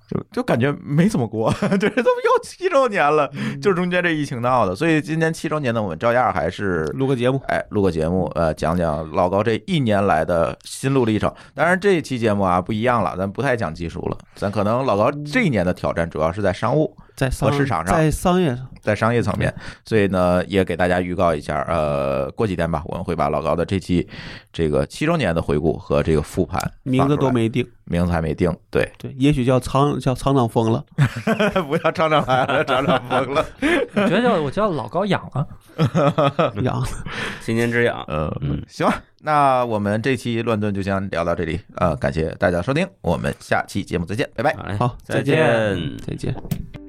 就就感觉没怎么过，就是怎么又七周年了？嗯就是中间这疫情闹的，所以今年七周年呢，我们照样还是录个节目，哎，录个节目，呃，讲讲老高这一年来的心路历程。当然，这一期节目啊不一样了，咱不太讲技术了，咱可能老高这一年的挑战主要是在商务，在商和市场上在商业上，在商业层面，所以呢，也给大家预告一下，呃，过几天吧，我们会把老高的这期这个七周年的回顾和这个复盘名字都没定，名字还没定，对，对，也许叫厂叫厂长疯了，不要厂长来了，厂长疯了，我觉得叫我叫老高养 了，养新年之痒，嗯嗯，行吧，那我们这期乱炖就先聊到这里，呃，感谢大家的收听，我们下期节目再见，拜拜。哎好，再见见。再见。